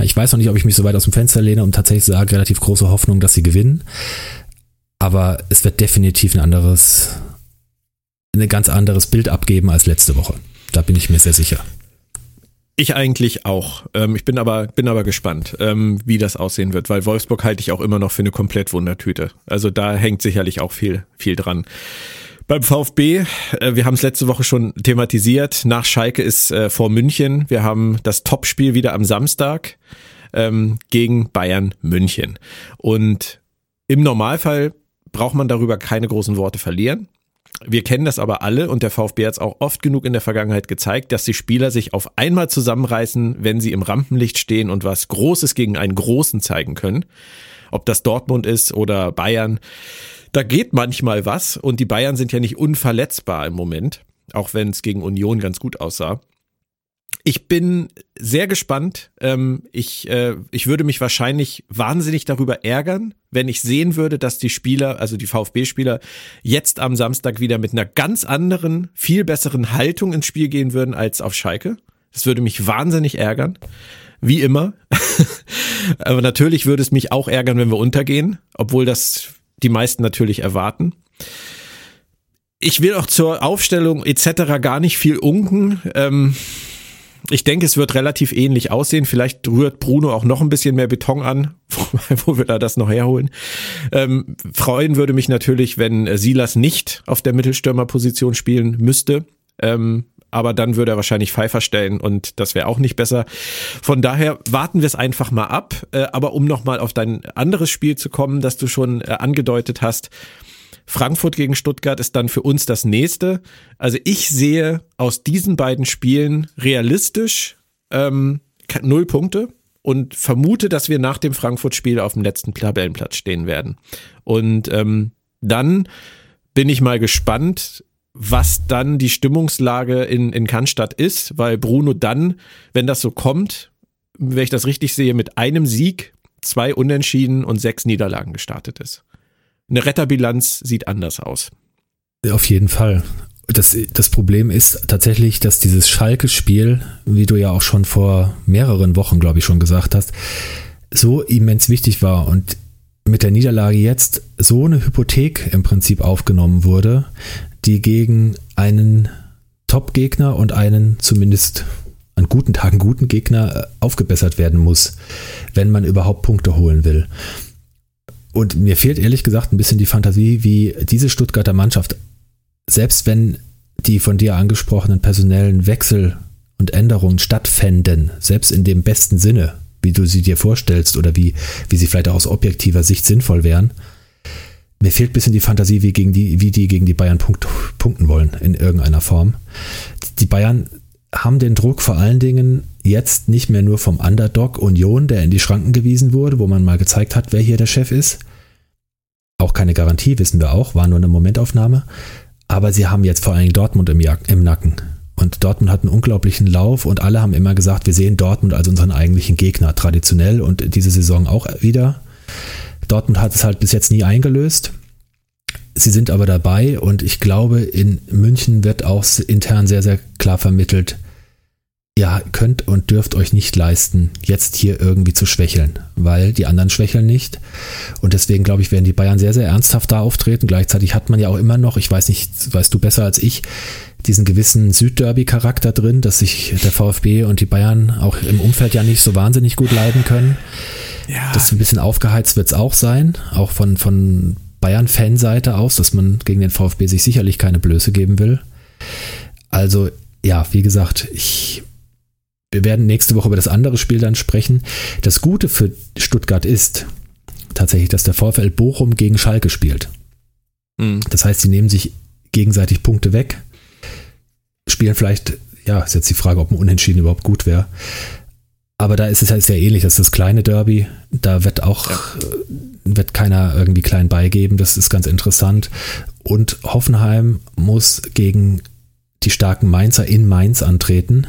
ich weiß noch nicht, ob ich mich so weit aus dem Fenster lehne und tatsächlich sage, relativ große Hoffnung, dass sie gewinnen. Aber es wird definitiv ein anderes, ein ganz anderes Bild abgeben als letzte Woche. Da bin ich mir sehr sicher. Ich eigentlich auch. Ähm, ich bin aber, bin aber gespannt, ähm, wie das aussehen wird, weil Wolfsburg halte ich auch immer noch für eine komplett Wundertüte. Also da hängt sicherlich auch viel, viel dran. Beim VfB, äh, wir haben es letzte Woche schon thematisiert, nach Schalke ist äh, vor München. Wir haben das Topspiel wieder am Samstag ähm, gegen Bayern München. Und im Normalfall braucht man darüber keine großen Worte verlieren. Wir kennen das aber alle und der VfB hat es auch oft genug in der Vergangenheit gezeigt, dass die Spieler sich auf einmal zusammenreißen, wenn sie im Rampenlicht stehen und was Großes gegen einen Großen zeigen können. Ob das Dortmund ist oder Bayern. Da geht manchmal was und die Bayern sind ja nicht unverletzbar im Moment, auch wenn es gegen Union ganz gut aussah. Ich bin sehr gespannt. Ähm, ich, äh, ich würde mich wahrscheinlich wahnsinnig darüber ärgern, wenn ich sehen würde, dass die Spieler, also die VfB-Spieler, jetzt am Samstag wieder mit einer ganz anderen, viel besseren Haltung ins Spiel gehen würden als auf Schalke. Das würde mich wahnsinnig ärgern. Wie immer. Aber natürlich würde es mich auch ärgern, wenn wir untergehen, obwohl das die meisten natürlich erwarten. Ich will auch zur Aufstellung etc. gar nicht viel unken. Ähm, ich denke, es wird relativ ähnlich aussehen. Vielleicht rührt Bruno auch noch ein bisschen mehr Beton an, wo, wir da das noch herholen. Ähm, freuen würde mich natürlich, wenn Silas nicht auf der Mittelstürmerposition spielen müsste. Ähm, aber dann würde er wahrscheinlich Pfeiffer stellen und das wäre auch nicht besser. Von daher warten wir es einfach mal ab. Äh, aber um nochmal auf dein anderes Spiel zu kommen, das du schon äh, angedeutet hast, Frankfurt gegen Stuttgart ist dann für uns das nächste. Also ich sehe aus diesen beiden Spielen realistisch ähm, null Punkte und vermute, dass wir nach dem Frankfurt-Spiel auf dem letzten Tabellenplatz stehen werden. Und ähm, dann bin ich mal gespannt, was dann die Stimmungslage in, in Cannstatt ist, weil Bruno dann, wenn das so kommt, wenn ich das richtig sehe, mit einem Sieg, zwei Unentschieden und sechs Niederlagen gestartet ist eine Retterbilanz sieht anders aus. Auf jeden Fall. Das, das Problem ist tatsächlich, dass dieses Schalke-Spiel, wie du ja auch schon vor mehreren Wochen, glaube ich, schon gesagt hast, so immens wichtig war und mit der Niederlage jetzt so eine Hypothek im Prinzip aufgenommen wurde, die gegen einen Top-Gegner und einen zumindest an guten Tagen guten Gegner äh, aufgebessert werden muss, wenn man überhaupt Punkte holen will. Und mir fehlt ehrlich gesagt ein bisschen die Fantasie, wie diese Stuttgarter Mannschaft, selbst wenn die von dir angesprochenen personellen Wechsel und Änderungen stattfänden, selbst in dem besten Sinne, wie du sie dir vorstellst oder wie, wie sie vielleicht auch aus objektiver Sicht sinnvoll wären, mir fehlt ein bisschen die Fantasie, wie, gegen die, wie die gegen die Bayern punkt, punkten wollen in irgendeiner Form. Die Bayern haben den Druck vor allen Dingen jetzt nicht mehr nur vom Underdog Union, der in die Schranken gewiesen wurde, wo man mal gezeigt hat, wer hier der Chef ist. Auch keine Garantie, wissen wir auch, war nur eine Momentaufnahme. Aber sie haben jetzt vor allen Dingen Dortmund im, im Nacken. Und Dortmund hat einen unglaublichen Lauf und alle haben immer gesagt, wir sehen Dortmund als unseren eigentlichen Gegner, traditionell und diese Saison auch wieder. Dortmund hat es halt bis jetzt nie eingelöst. Sie sind aber dabei und ich glaube, in München wird auch intern sehr, sehr klar vermittelt, ja, könnt und dürft euch nicht leisten, jetzt hier irgendwie zu schwächeln, weil die anderen schwächeln nicht. Und deswegen glaube ich, werden die Bayern sehr, sehr ernsthaft da auftreten. Gleichzeitig hat man ja auch immer noch, ich weiß nicht, weißt du besser als ich, diesen gewissen Südderby-Charakter drin, dass sich der VfB und die Bayern auch im Umfeld ja nicht so wahnsinnig gut leiden können. Ja. Das ein bisschen aufgeheizt wird es auch sein, auch von, von Bayern-Fanseite aus, dass man gegen den VfB sich sicherlich keine Blöße geben will. Also ja, wie gesagt, ich wir werden nächste Woche über das andere Spiel dann sprechen. Das Gute für Stuttgart ist tatsächlich, dass der VfL Bochum gegen Schalke spielt. Mhm. Das heißt, sie nehmen sich gegenseitig Punkte weg, spielen vielleicht, ja, ist jetzt die Frage, ob ein Unentschieden überhaupt gut wäre. Aber da ist es halt sehr ähnlich. Das ist das kleine Derby. Da wird auch, ja. wird keiner irgendwie klein beigeben. Das ist ganz interessant. Und Hoffenheim muss gegen die starken Mainzer in Mainz antreten.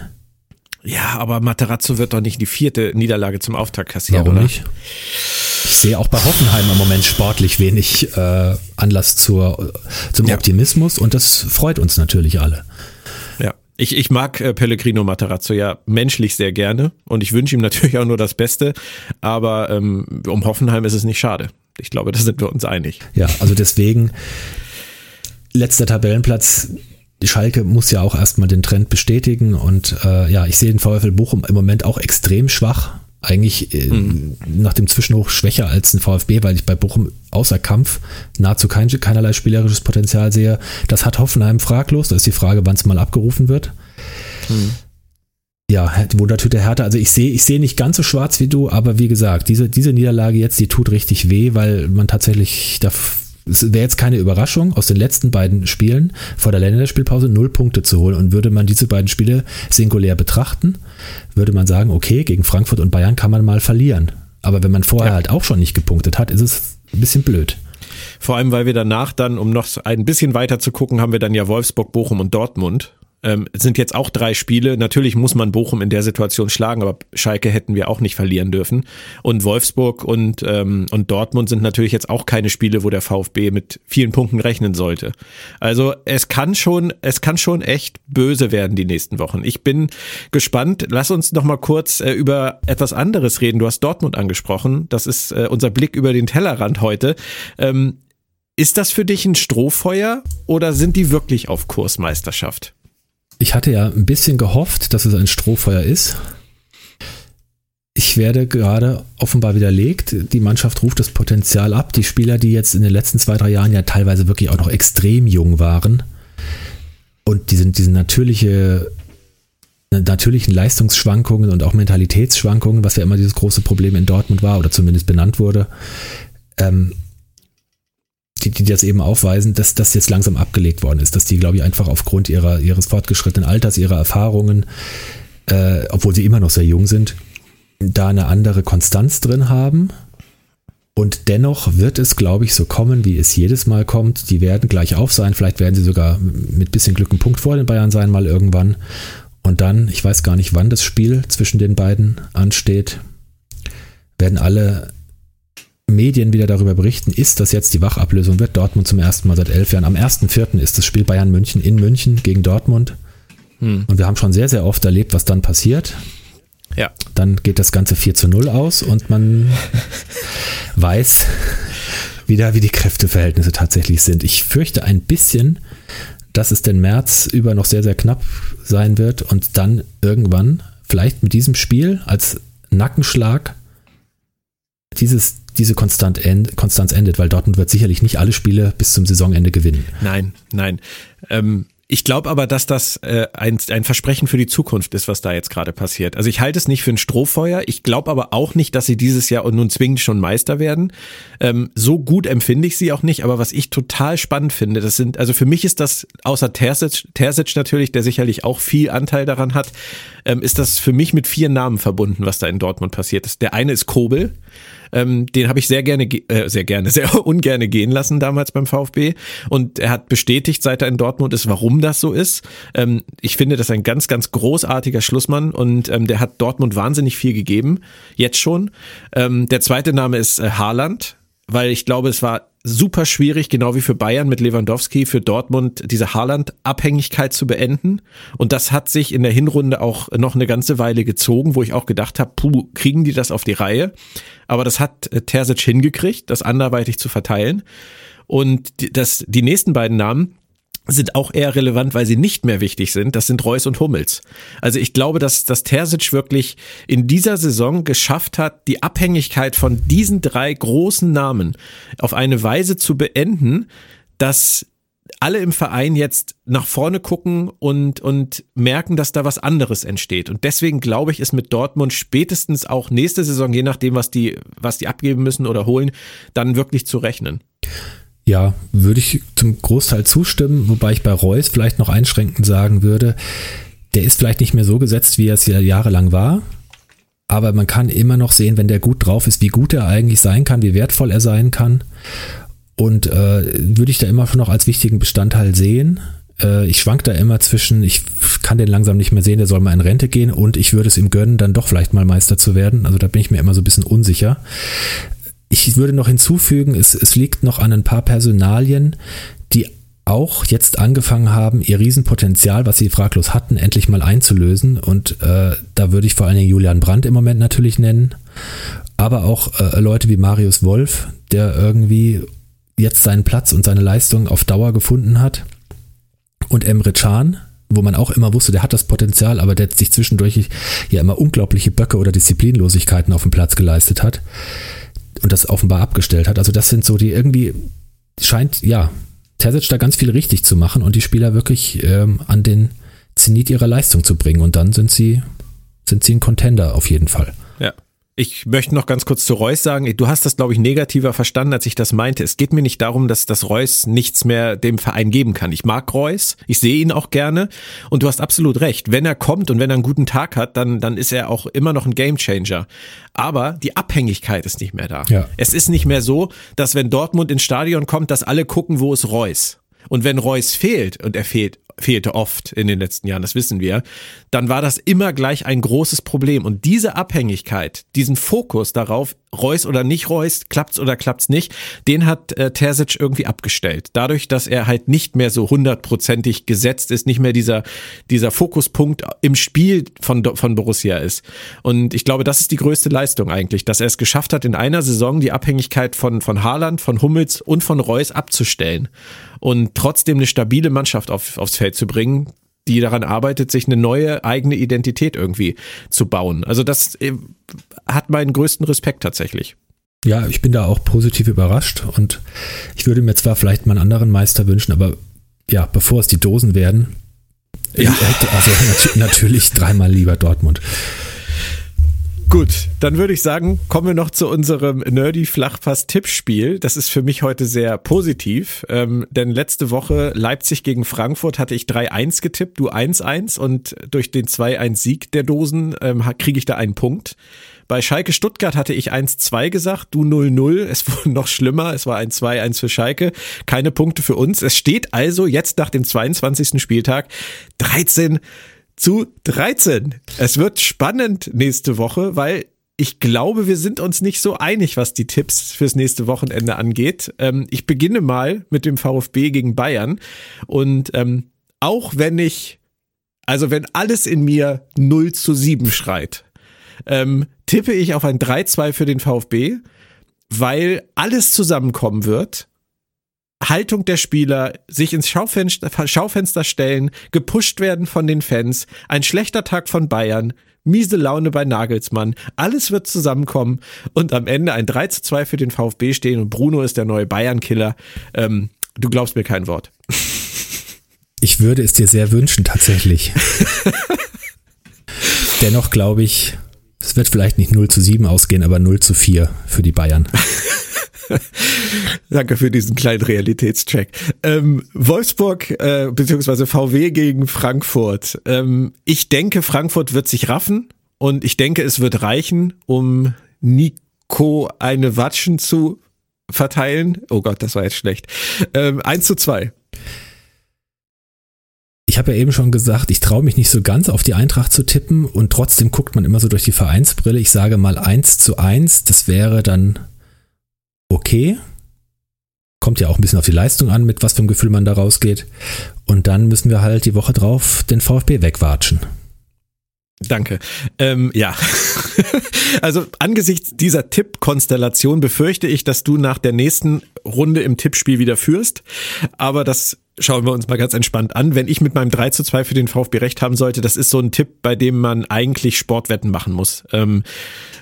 Ja, aber Materazzo wird doch nicht die vierte Niederlage zum Auftakt kassieren, Warum oder? nicht? Ich sehe auch bei Hoffenheim im Moment sportlich wenig äh, Anlass zur, zum ja. Optimismus und das freut uns natürlich alle. Ja. Ich, ich mag äh, Pellegrino Materazzo ja menschlich sehr gerne und ich wünsche ihm natürlich auch nur das Beste, aber ähm, um Hoffenheim ist es nicht schade. Ich glaube, da sind wir uns einig. Ja, also deswegen letzter Tabellenplatz die Schalke muss ja auch erstmal den Trend bestätigen und äh, ja, ich sehe den VfL Bochum im Moment auch extrem schwach. Eigentlich äh, mhm. nach dem Zwischenhoch schwächer als ein VfB, weil ich bei Bochum außer Kampf nahezu kein, keinerlei spielerisches Potenzial sehe. Das hat Hoffenheim fraglos. Da ist die Frage, wann es mal abgerufen wird. Mhm. Ja, Wundertüte Härte. Also ich sehe, ich sehe nicht ganz so schwarz wie du, aber wie gesagt, diese, diese Niederlage jetzt, die tut richtig weh, weil man tatsächlich da es wäre jetzt keine Überraschung, aus den letzten beiden Spielen vor der Länderspielpause null Punkte zu holen. Und würde man diese beiden Spiele singulär betrachten, würde man sagen, okay, gegen Frankfurt und Bayern kann man mal verlieren. Aber wenn man vorher ja. halt auch schon nicht gepunktet hat, ist es ein bisschen blöd. Vor allem, weil wir danach dann, um noch ein bisschen weiter zu gucken, haben wir dann ja Wolfsburg, Bochum und Dortmund. Ähm, sind jetzt auch drei Spiele. Natürlich muss man Bochum in der Situation schlagen, aber Schalke hätten wir auch nicht verlieren dürfen. Und Wolfsburg und, ähm, und Dortmund sind natürlich jetzt auch keine Spiele, wo der VfB mit vielen Punkten rechnen sollte. Also es kann schon, es kann schon echt böse werden die nächsten Wochen. Ich bin gespannt. Lass uns noch mal kurz äh, über etwas anderes reden. Du hast Dortmund angesprochen. Das ist äh, unser Blick über den Tellerrand heute. Ähm, ist das für dich ein Strohfeuer oder sind die wirklich auf Kursmeisterschaft? Ich hatte ja ein bisschen gehofft, dass es ein Strohfeuer ist. Ich werde gerade offenbar widerlegt. Die Mannschaft ruft das Potenzial ab. Die Spieler, die jetzt in den letzten zwei, drei Jahren ja teilweise wirklich auch noch extrem jung waren und diese, diese natürliche, natürlichen Leistungsschwankungen und auch Mentalitätsschwankungen, was ja immer dieses große Problem in Dortmund war oder zumindest benannt wurde, ähm, die, die das eben aufweisen, dass das jetzt langsam abgelegt worden ist, dass die, glaube ich, einfach aufgrund ihrer, ihres fortgeschrittenen Alters, ihrer Erfahrungen, äh, obwohl sie immer noch sehr jung sind, da eine andere Konstanz drin haben. Und dennoch wird es, glaube ich, so kommen, wie es jedes Mal kommt. Die werden gleich auf sein. Vielleicht werden sie sogar mit bisschen Glück einen Punkt vor den Bayern sein, mal irgendwann. Und dann, ich weiß gar nicht, wann das Spiel zwischen den beiden ansteht, werden alle Medien wieder darüber berichten, ist das jetzt die Wachablösung, wird Dortmund zum ersten Mal seit elf Jahren. Am 1.4. ist das Spiel Bayern München in München gegen Dortmund. Hm. Und wir haben schon sehr, sehr oft erlebt, was dann passiert. Ja. Dann geht das Ganze 4 zu 0 aus und man weiß wieder, wie die Kräfteverhältnisse tatsächlich sind. Ich fürchte ein bisschen, dass es den März über noch sehr, sehr knapp sein wird und dann irgendwann, vielleicht mit diesem Spiel als Nackenschlag, dieses diese Konstant end, Konstanz endet, weil Dortmund wird sicherlich nicht alle Spiele bis zum Saisonende gewinnen. Nein, nein. Ähm, ich glaube aber, dass das äh, ein, ein Versprechen für die Zukunft ist, was da jetzt gerade passiert. Also ich halte es nicht für ein Strohfeuer. Ich glaube aber auch nicht, dass sie dieses Jahr und nun zwingend schon Meister werden. Ähm, so gut empfinde ich sie auch nicht. Aber was ich total spannend finde, das sind, also für mich ist das, außer Terzic, Terzic natürlich, der sicherlich auch viel Anteil daran hat, ähm, ist das für mich mit vier Namen verbunden, was da in Dortmund passiert ist. Der eine ist Kobel. Ähm, den habe ich sehr gerne, äh, sehr gerne, sehr ungerne gehen lassen damals beim VfB. Und er hat bestätigt, seit er in Dortmund ist, warum das so ist. Ähm, ich finde das ein ganz, ganz großartiger Schlussmann und ähm, der hat Dortmund wahnsinnig viel gegeben, jetzt schon. Ähm, der zweite Name ist äh, Haaland, weil ich glaube, es war super schwierig, genau wie für Bayern mit Lewandowski, für Dortmund diese Haaland-Abhängigkeit zu beenden. Und das hat sich in der Hinrunde auch noch eine ganze Weile gezogen, wo ich auch gedacht habe, puh, kriegen die das auf die Reihe? Aber das hat äh, Terzic hingekriegt, das anderweitig zu verteilen. Und das, die nächsten beiden Namen, sind auch eher relevant, weil sie nicht mehr wichtig sind. Das sind Reus und Hummels. Also ich glaube, dass, dass Terzic wirklich in dieser Saison geschafft hat, die Abhängigkeit von diesen drei großen Namen auf eine Weise zu beenden, dass alle im Verein jetzt nach vorne gucken und, und merken, dass da was anderes entsteht. Und deswegen glaube ich, ist mit Dortmund spätestens auch nächste Saison, je nachdem, was die, was die abgeben müssen oder holen, dann wirklich zu rechnen. Ja, würde ich zum Großteil zustimmen, wobei ich bei Reus vielleicht noch einschränkend sagen würde, der ist vielleicht nicht mehr so gesetzt, wie er es ja jahrelang war. Aber man kann immer noch sehen, wenn der gut drauf ist, wie gut er eigentlich sein kann, wie wertvoll er sein kann. Und äh, würde ich da immer noch als wichtigen Bestandteil sehen. Äh, ich schwank da immer zwischen, ich kann den langsam nicht mehr sehen, der soll mal in Rente gehen und ich würde es ihm gönnen, dann doch vielleicht mal Meister zu werden. Also da bin ich mir immer so ein bisschen unsicher. Ich würde noch hinzufügen, es, es liegt noch an ein paar Personalien, die auch jetzt angefangen haben, ihr Riesenpotenzial, was sie fraglos hatten, endlich mal einzulösen. Und äh, da würde ich vor allen Dingen Julian Brandt im Moment natürlich nennen, aber auch äh, Leute wie Marius Wolf, der irgendwie jetzt seinen Platz und seine Leistung auf Dauer gefunden hat. Und Emre Can, wo man auch immer wusste, der hat das Potenzial, aber der sich zwischendurch ja immer unglaubliche Böcke oder Disziplinlosigkeiten auf dem Platz geleistet hat und das offenbar abgestellt hat. Also das sind so die irgendwie scheint, ja, Terzic da ganz viel richtig zu machen und die Spieler wirklich ähm, an den Zenit ihrer Leistung zu bringen und dann sind sie, sind sie ein Contender auf jeden Fall. Ja. Ich möchte noch ganz kurz zu Reus sagen, du hast das, glaube ich, negativer verstanden, als ich das meinte. Es geht mir nicht darum, dass das Reus nichts mehr dem Verein geben kann. Ich mag Reus, ich sehe ihn auch gerne und du hast absolut recht. Wenn er kommt und wenn er einen guten Tag hat, dann, dann ist er auch immer noch ein Gamechanger. Aber die Abhängigkeit ist nicht mehr da. Ja. Es ist nicht mehr so, dass wenn Dortmund ins Stadion kommt, dass alle gucken, wo ist Reus. Und wenn Reus fehlt, und er fehlt fehlte oft in den letzten Jahren, das wissen wir, dann war das immer gleich ein großes Problem. Und diese Abhängigkeit, diesen Fokus darauf, Reus oder nicht Reus, klappt's oder klappt's nicht, den hat äh, Terzic irgendwie abgestellt. Dadurch, dass er halt nicht mehr so hundertprozentig gesetzt ist, nicht mehr dieser, dieser Fokuspunkt im Spiel von, von Borussia ist. Und ich glaube, das ist die größte Leistung eigentlich, dass er es geschafft hat, in einer Saison die Abhängigkeit von, von Haaland, von Hummels und von Reus abzustellen und trotzdem eine stabile Mannschaft auf, aufs Feld zu bringen, die daran arbeitet, sich eine neue eigene Identität irgendwie zu bauen. Also das äh, hat meinen größten Respekt tatsächlich. Ja, ich bin da auch positiv überrascht und ich würde mir zwar vielleicht mal einen anderen Meister wünschen, aber ja, bevor es die Dosen werden, ja. also natürlich dreimal lieber Dortmund. Gut, dann würde ich sagen, kommen wir noch zu unserem Nerdy Flachpass Tippspiel. Das ist für mich heute sehr positiv, ähm, denn letzte Woche Leipzig gegen Frankfurt hatte ich 3-1 getippt, du 1-1 und durch den 2-1 Sieg der Dosen ähm, kriege ich da einen Punkt. Bei Schalke Stuttgart hatte ich 1-2 gesagt, du 0-0. Es wurde noch schlimmer. Es war ein 2-1 für Schalke. Keine Punkte für uns. Es steht also jetzt nach dem 22. Spieltag 13 zu 13. Es wird spannend nächste Woche, weil ich glaube, wir sind uns nicht so einig, was die Tipps fürs nächste Wochenende angeht. Ähm, ich beginne mal mit dem VfB gegen Bayern. Und ähm, auch wenn ich, also wenn alles in mir 0 zu 7 schreit, ähm, tippe ich auf ein 3-2 für den VfB, weil alles zusammenkommen wird Haltung der Spieler, sich ins Schaufenster, Schaufenster stellen, gepusht werden von den Fans, ein schlechter Tag von Bayern, miese Laune bei Nagelsmann, alles wird zusammenkommen und am Ende ein 3 zu 2 für den VfB stehen und Bruno ist der neue Bayern-Killer. Ähm, du glaubst mir kein Wort. Ich würde es dir sehr wünschen, tatsächlich. Dennoch glaube ich, es wird vielleicht nicht 0 zu 7 ausgehen, aber 0 zu 4 für die Bayern. Danke für diesen kleinen Realitätscheck. Ähm, Wolfsburg äh, bzw. VW gegen Frankfurt. Ähm, ich denke, Frankfurt wird sich raffen und ich denke, es wird reichen, um Nico eine Watschen zu verteilen. Oh Gott, das war jetzt schlecht. Ähm, 1 zu 2. Ich habe ja eben schon gesagt, ich traue mich nicht so ganz auf die Eintracht zu tippen und trotzdem guckt man immer so durch die Vereinsbrille. Ich sage mal 1 zu 1, das wäre dann okay. Kommt ja auch ein bisschen auf die Leistung an, mit was für einem Gefühl man da rausgeht. Und dann müssen wir halt die Woche drauf den VfB wegwatschen. Danke. Ähm, ja, also angesichts dieser Tippkonstellation befürchte ich, dass du nach der nächsten Runde im Tippspiel wieder führst. Aber das schauen wir uns mal ganz entspannt an. Wenn ich mit meinem 3 zu 2 für den VfB recht haben sollte, das ist so ein Tipp, bei dem man eigentlich Sportwetten machen muss. Ähm,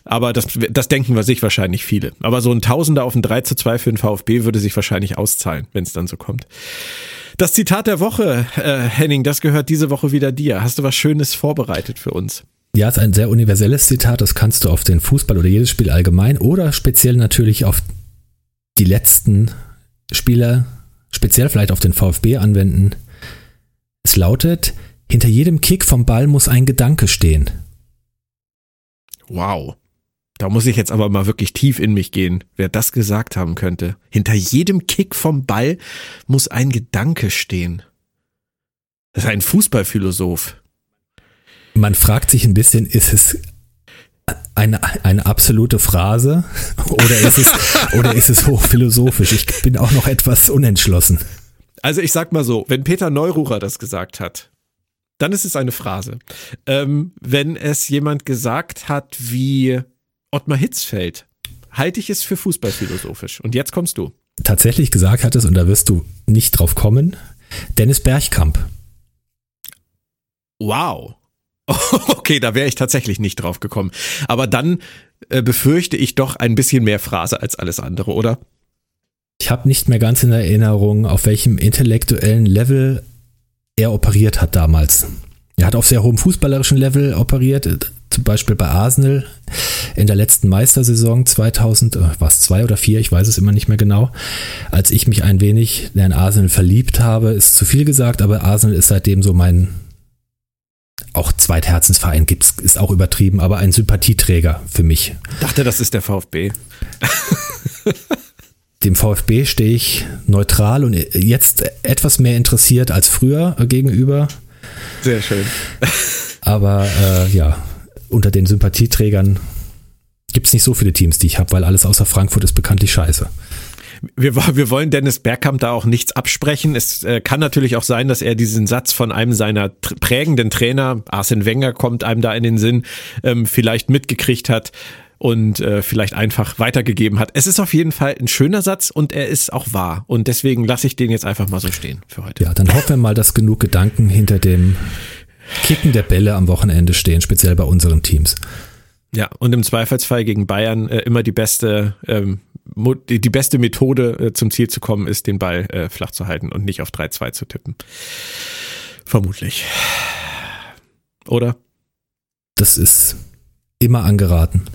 aber das, das denken wir sich wahrscheinlich viele. Aber so ein Tausender auf ein 3 zu 2 für den VfB würde sich wahrscheinlich auszahlen, wenn es dann so kommt. Das Zitat der Woche, äh, Henning, das gehört diese Woche wieder dir. Hast du was Schönes vorbereitet für uns? Ja, ist ein sehr universelles Zitat. Das kannst du auf den Fußball oder jedes Spiel allgemein oder speziell natürlich auf die letzten Spieler, speziell vielleicht auf den VfB anwenden. Es lautet, hinter jedem Kick vom Ball muss ein Gedanke stehen. Wow. Da muss ich jetzt aber mal wirklich tief in mich gehen, wer das gesagt haben könnte. Hinter jedem Kick vom Ball muss ein Gedanke stehen. Das ist ein Fußballphilosoph. Man fragt sich ein bisschen, ist es eine, eine absolute Phrase oder ist, es, oder ist es hochphilosophisch? Ich bin auch noch etwas unentschlossen. Also ich sag mal so, wenn Peter Neururer das gesagt hat, dann ist es eine Phrase. Ähm, wenn es jemand gesagt hat wie Ottmar Hitzfeld halte ich es für fußballphilosophisch. Und jetzt kommst du. Tatsächlich gesagt hat es, und da wirst du nicht drauf kommen, Dennis Bergkamp. Wow. Okay, da wäre ich tatsächlich nicht drauf gekommen. Aber dann äh, befürchte ich doch ein bisschen mehr Phrase als alles andere, oder? Ich habe nicht mehr ganz in Erinnerung, auf welchem intellektuellen Level er operiert hat damals. Er hat auf sehr hohem fußballerischen Level operiert zum Beispiel bei Arsenal in der letzten Meistersaison 2000, äh, was zwei oder vier, ich weiß es immer nicht mehr genau, als ich mich ein wenig in Arsenal verliebt habe, ist zu viel gesagt, aber Arsenal ist seitdem so mein auch Zweitherzensverein gibt's, ist auch übertrieben, aber ein Sympathieträger für mich. Dachte, das ist der VfB. Dem VfB stehe ich neutral und jetzt etwas mehr interessiert als früher gegenüber. Sehr schön. Aber äh, ja, unter den Sympathieträgern gibt es nicht so viele Teams, die ich habe, weil alles außer Frankfurt ist bekanntlich scheiße. Wir, wir wollen Dennis Bergkamp da auch nichts absprechen. Es äh, kann natürlich auch sein, dass er diesen Satz von einem seiner prägenden Trainer, Arsene Wenger kommt einem da in den Sinn, ähm, vielleicht mitgekriegt hat und äh, vielleicht einfach weitergegeben hat. Es ist auf jeden Fall ein schöner Satz und er ist auch wahr. Und deswegen lasse ich den jetzt einfach mal so stehen für heute. Ja, dann hoffen wir mal, dass genug Gedanken hinter dem Kicken der Bälle am Wochenende stehen, speziell bei unseren Teams. Ja, und im Zweifelsfall gegen Bayern äh, immer die beste, ähm, die, beste Methode äh, zum Ziel zu kommen, ist, den Ball äh, flach zu halten und nicht auf 3-2 zu tippen. Vermutlich. Oder? Das ist immer angeraten.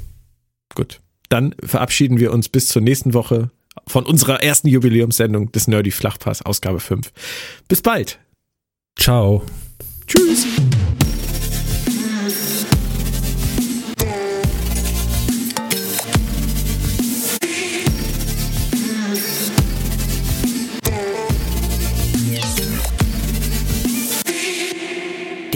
Gut. Dann verabschieden wir uns bis zur nächsten Woche von unserer ersten Jubiläumssendung des Nerdy Flachpass, Ausgabe 5. Bis bald. Ciao. Tschüss.